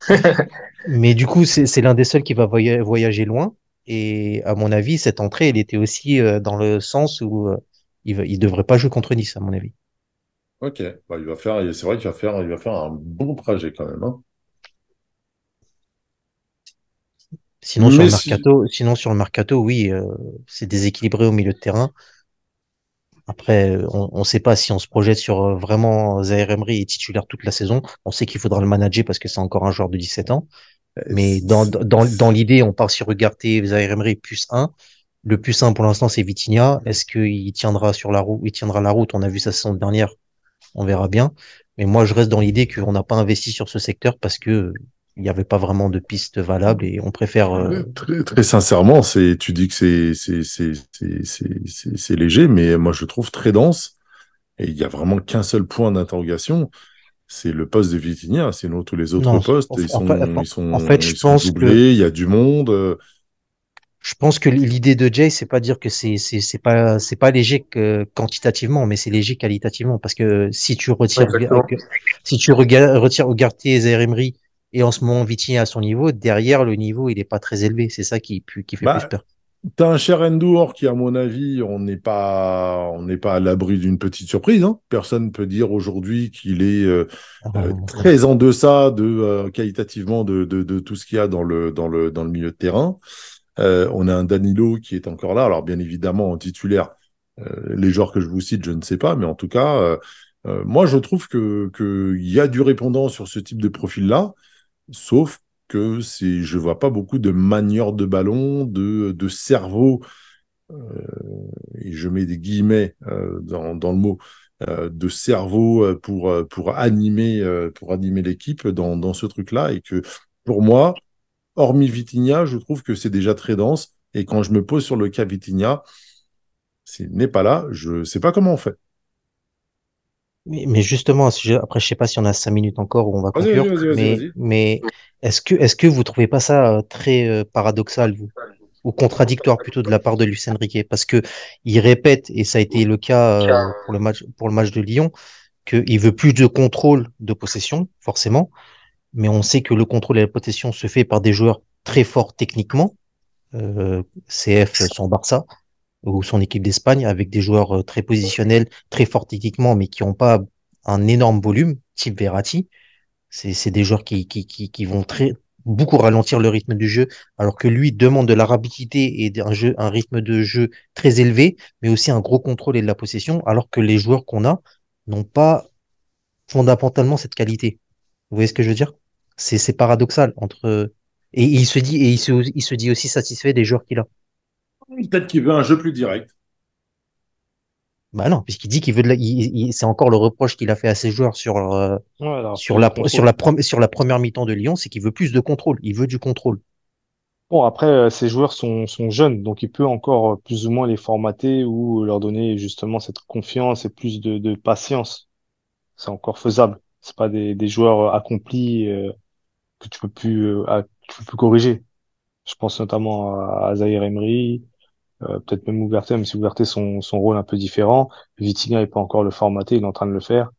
Mais du coup, c'est l'un des seuls qui va voya- voyager loin. Et à mon avis, cette entrée, elle était aussi euh, dans le sens où euh, il il devrait pas jouer contre Nice, à mon avis. Ok, bah, il va faire, c'est vrai qu'il va faire, il va faire un bon trajet quand même. hein. Sinon, sur Mais le si- mercato, sinon sur le mercato, oui, euh, c'est déséquilibré au milieu de terrain. Après, euh, on ne sait pas si on se projette sur euh, vraiment Zaire Emery est titulaire toute la saison. On sait qu'il faudra le manager parce que c'est encore un joueur de 17 ans. Mais dans, dans, dans l'idée, on part sur Ugarte, Zaire Emery plus 1. Le plus 1 pour l'instant, c'est Vitinha. Est-ce qu'il tiendra sur la route? Il tiendra la route? On a vu sa saison dernière. On verra bien. Mais moi, je reste dans l'idée qu'on n'a pas investi sur ce secteur parce que il n'y avait pas vraiment de piste valable et on préfère. euh, Très, très sincèrement, c'est, tu dis que c'est, c'est, c'est, c'est, c'est, c'est- c'est léger, mais moi je trouve très dense. Et il y a vraiment qu'un seul point d'interrogation, c'est le poste de Vitinha. Sinon, tous les autres Non, postes, en- ils en sont, fait- ils sont, en fait, je ils sont que- doublés. Il y a du monde. euh, Je pense que l'idée de Jay, c'est pas dire que c'est c'est c'est pas c'est pas léger que quantitativement, mais c'est léger qualitativement parce que si tu retires si tu retires Ugarte et Zaire Emery et en ce moment Vitinha à son niveau, derrière le niveau il est pas très élevé, c'est ça qui fait Bah, plus peur. T'as un Cherendour qui, à mon avis, on n'est pas, on n'est pas à l'abri d'une petite surprise. Hein. Personne peut dire aujourd'hui qu'il est euh, Ah, euh, très en deçà de euh, qualitativement de, de, de tout ce qu'il y a dans le dans le dans le milieu de terrain. Euh, on a un Danilo qui est encore là. Alors bien évidemment en titulaire, les joueurs que je vous cite, je ne sais pas, mais en tout cas, moi je trouve que que il y a du répondant sur ce type de profil-là, sauf que c'est, je vois pas beaucoup de manieurs de ballon, de de cerveau, euh, et je mets des guillemets euh, dans le mot euh, de cerveau pour animer l'équipe dans dans ce truc-là et que pour moi hormis Vitinha, je trouve que c'est déjà très dense. Et quand je me pose sur le cas Vitinha, s'il n'est pas là, je sais pas comment on fait. Mais, mais justement, ce sujet- après, je sais pas si on a cinq minutes encore où on va conclure, mais, mais est-ce que, est-ce que vous trouvez pas ça euh, très euh, paradoxal, vous, ou contradictoire plutôt de la part de Luis Enrique? Parce que il répète, et ça a été le cas euh, pour le match, pour le match de Lyon, qu'il veut plus de contrôle de possession, forcément, mais on sait que le contrôle et la possession se fait par des joueurs très forts techniquement. Euh, CF, son Barça ou son équipe d'Espagne, avec des joueurs euh, très positionnels, très forts techniquement, mais qui n'ont pas un énorme volume, type Verratti. C'est des joueurs qui, qui, qui, qui vont très, beaucoup ralentir le rythme du jeu, alors que lui demande de la rapidité et un, jeu, un rythme de jeu très élevé, mais aussi un gros contrôle et de la possession, alors que les joueurs qu'on a n'ont pas fondamentalement cette qualité. Vous voyez ce que je veux dire? C'est paradoxal entre et il se dit et il se, il se dit aussi satisfait des joueurs qu'il a. Peut-être qu'il veut un jeu plus direct. Bah non, puisqu'il dit qu'il veut de la, c'est encore le reproche qu'il a fait à ses joueurs sur euh, sur la sur la sur la première mi-temps de Lyon, c'est qu'il veut plus de contrôle, il veut du contrôle. Bon après, euh, ces joueurs sont sont jeunes, donc il peut encore euh, plus ou moins les formater ou leur donner justement cette confiance et plus de, de patience. C'est encore faisable. C'est pas des, des joueurs accomplis que tu peux plus tu peux plus corriger. Je pense notamment à, Zahir Emery, euh, peut-être même Ouverté, même si Ouverté son, son rôle un peu différent. Vitinha n'est pas encore le formaté, il est en train de le faire.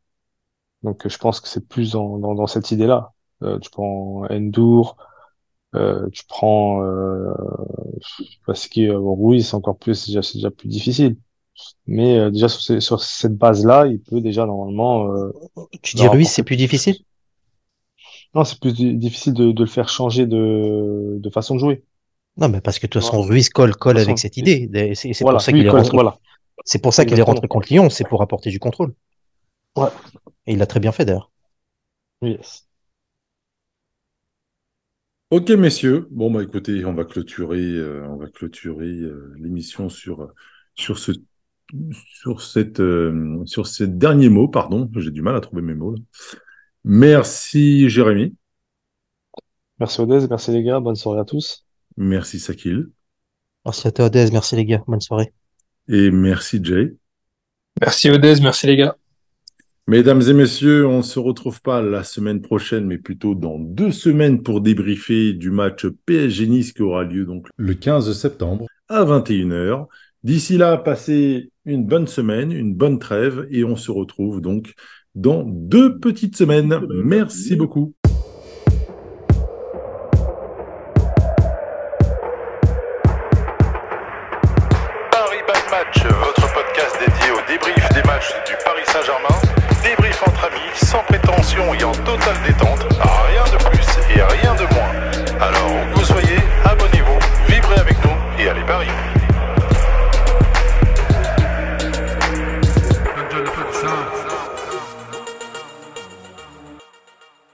Donc je pense que c'est plus dans, dans, dans cette idée-là. Euh, tu prends Endur, euh, tu prends euh, parce que euh, Ruiz c'est encore plus déjà c'est déjà plus difficile. Mais euh, déjà sur, sur cette base-là, il peut déjà normalement. Euh, tu dis Ruiz c'est plus difficile? Non, c'est plus difficile de, de le faire changer de, de façon de jouer. Non, mais parce que de toute façon, Ruiz colle, colle avec cette idée. C'est pour ça qu'il est rentré. Voilà. C'est pour ça qu'il est rentré contre Lyon, c'est pour apporter du contrôle. Ouais. Et il l'a très bien fait d'ailleurs. Yes. Ok, messieurs. Bon, bah écoutez, on va clôturer, euh, on va clôturer euh, l'émission sur, sur, ce, sur, cette, euh, sur ces derniers mots. Pardon, j'ai du mal à trouver mes mots. Merci, Jérémy. Merci, Odez. Merci, les gars. Bonne soirée à tous. Merci Sakil. Merci à Théodèse, merci les gars, bonne soirée. Et merci Jay. Merci Odez, merci les gars. Mesdames et messieurs, on ne se retrouve pas la semaine prochaine, mais plutôt dans deux semaines pour débriefer du match PSG Nice qui aura lieu donc le 15 septembre à 21h. D'ici là, passez une bonne semaine, une bonne trêve et on se retrouve donc dans deux petites semaines. Merci beaucoup.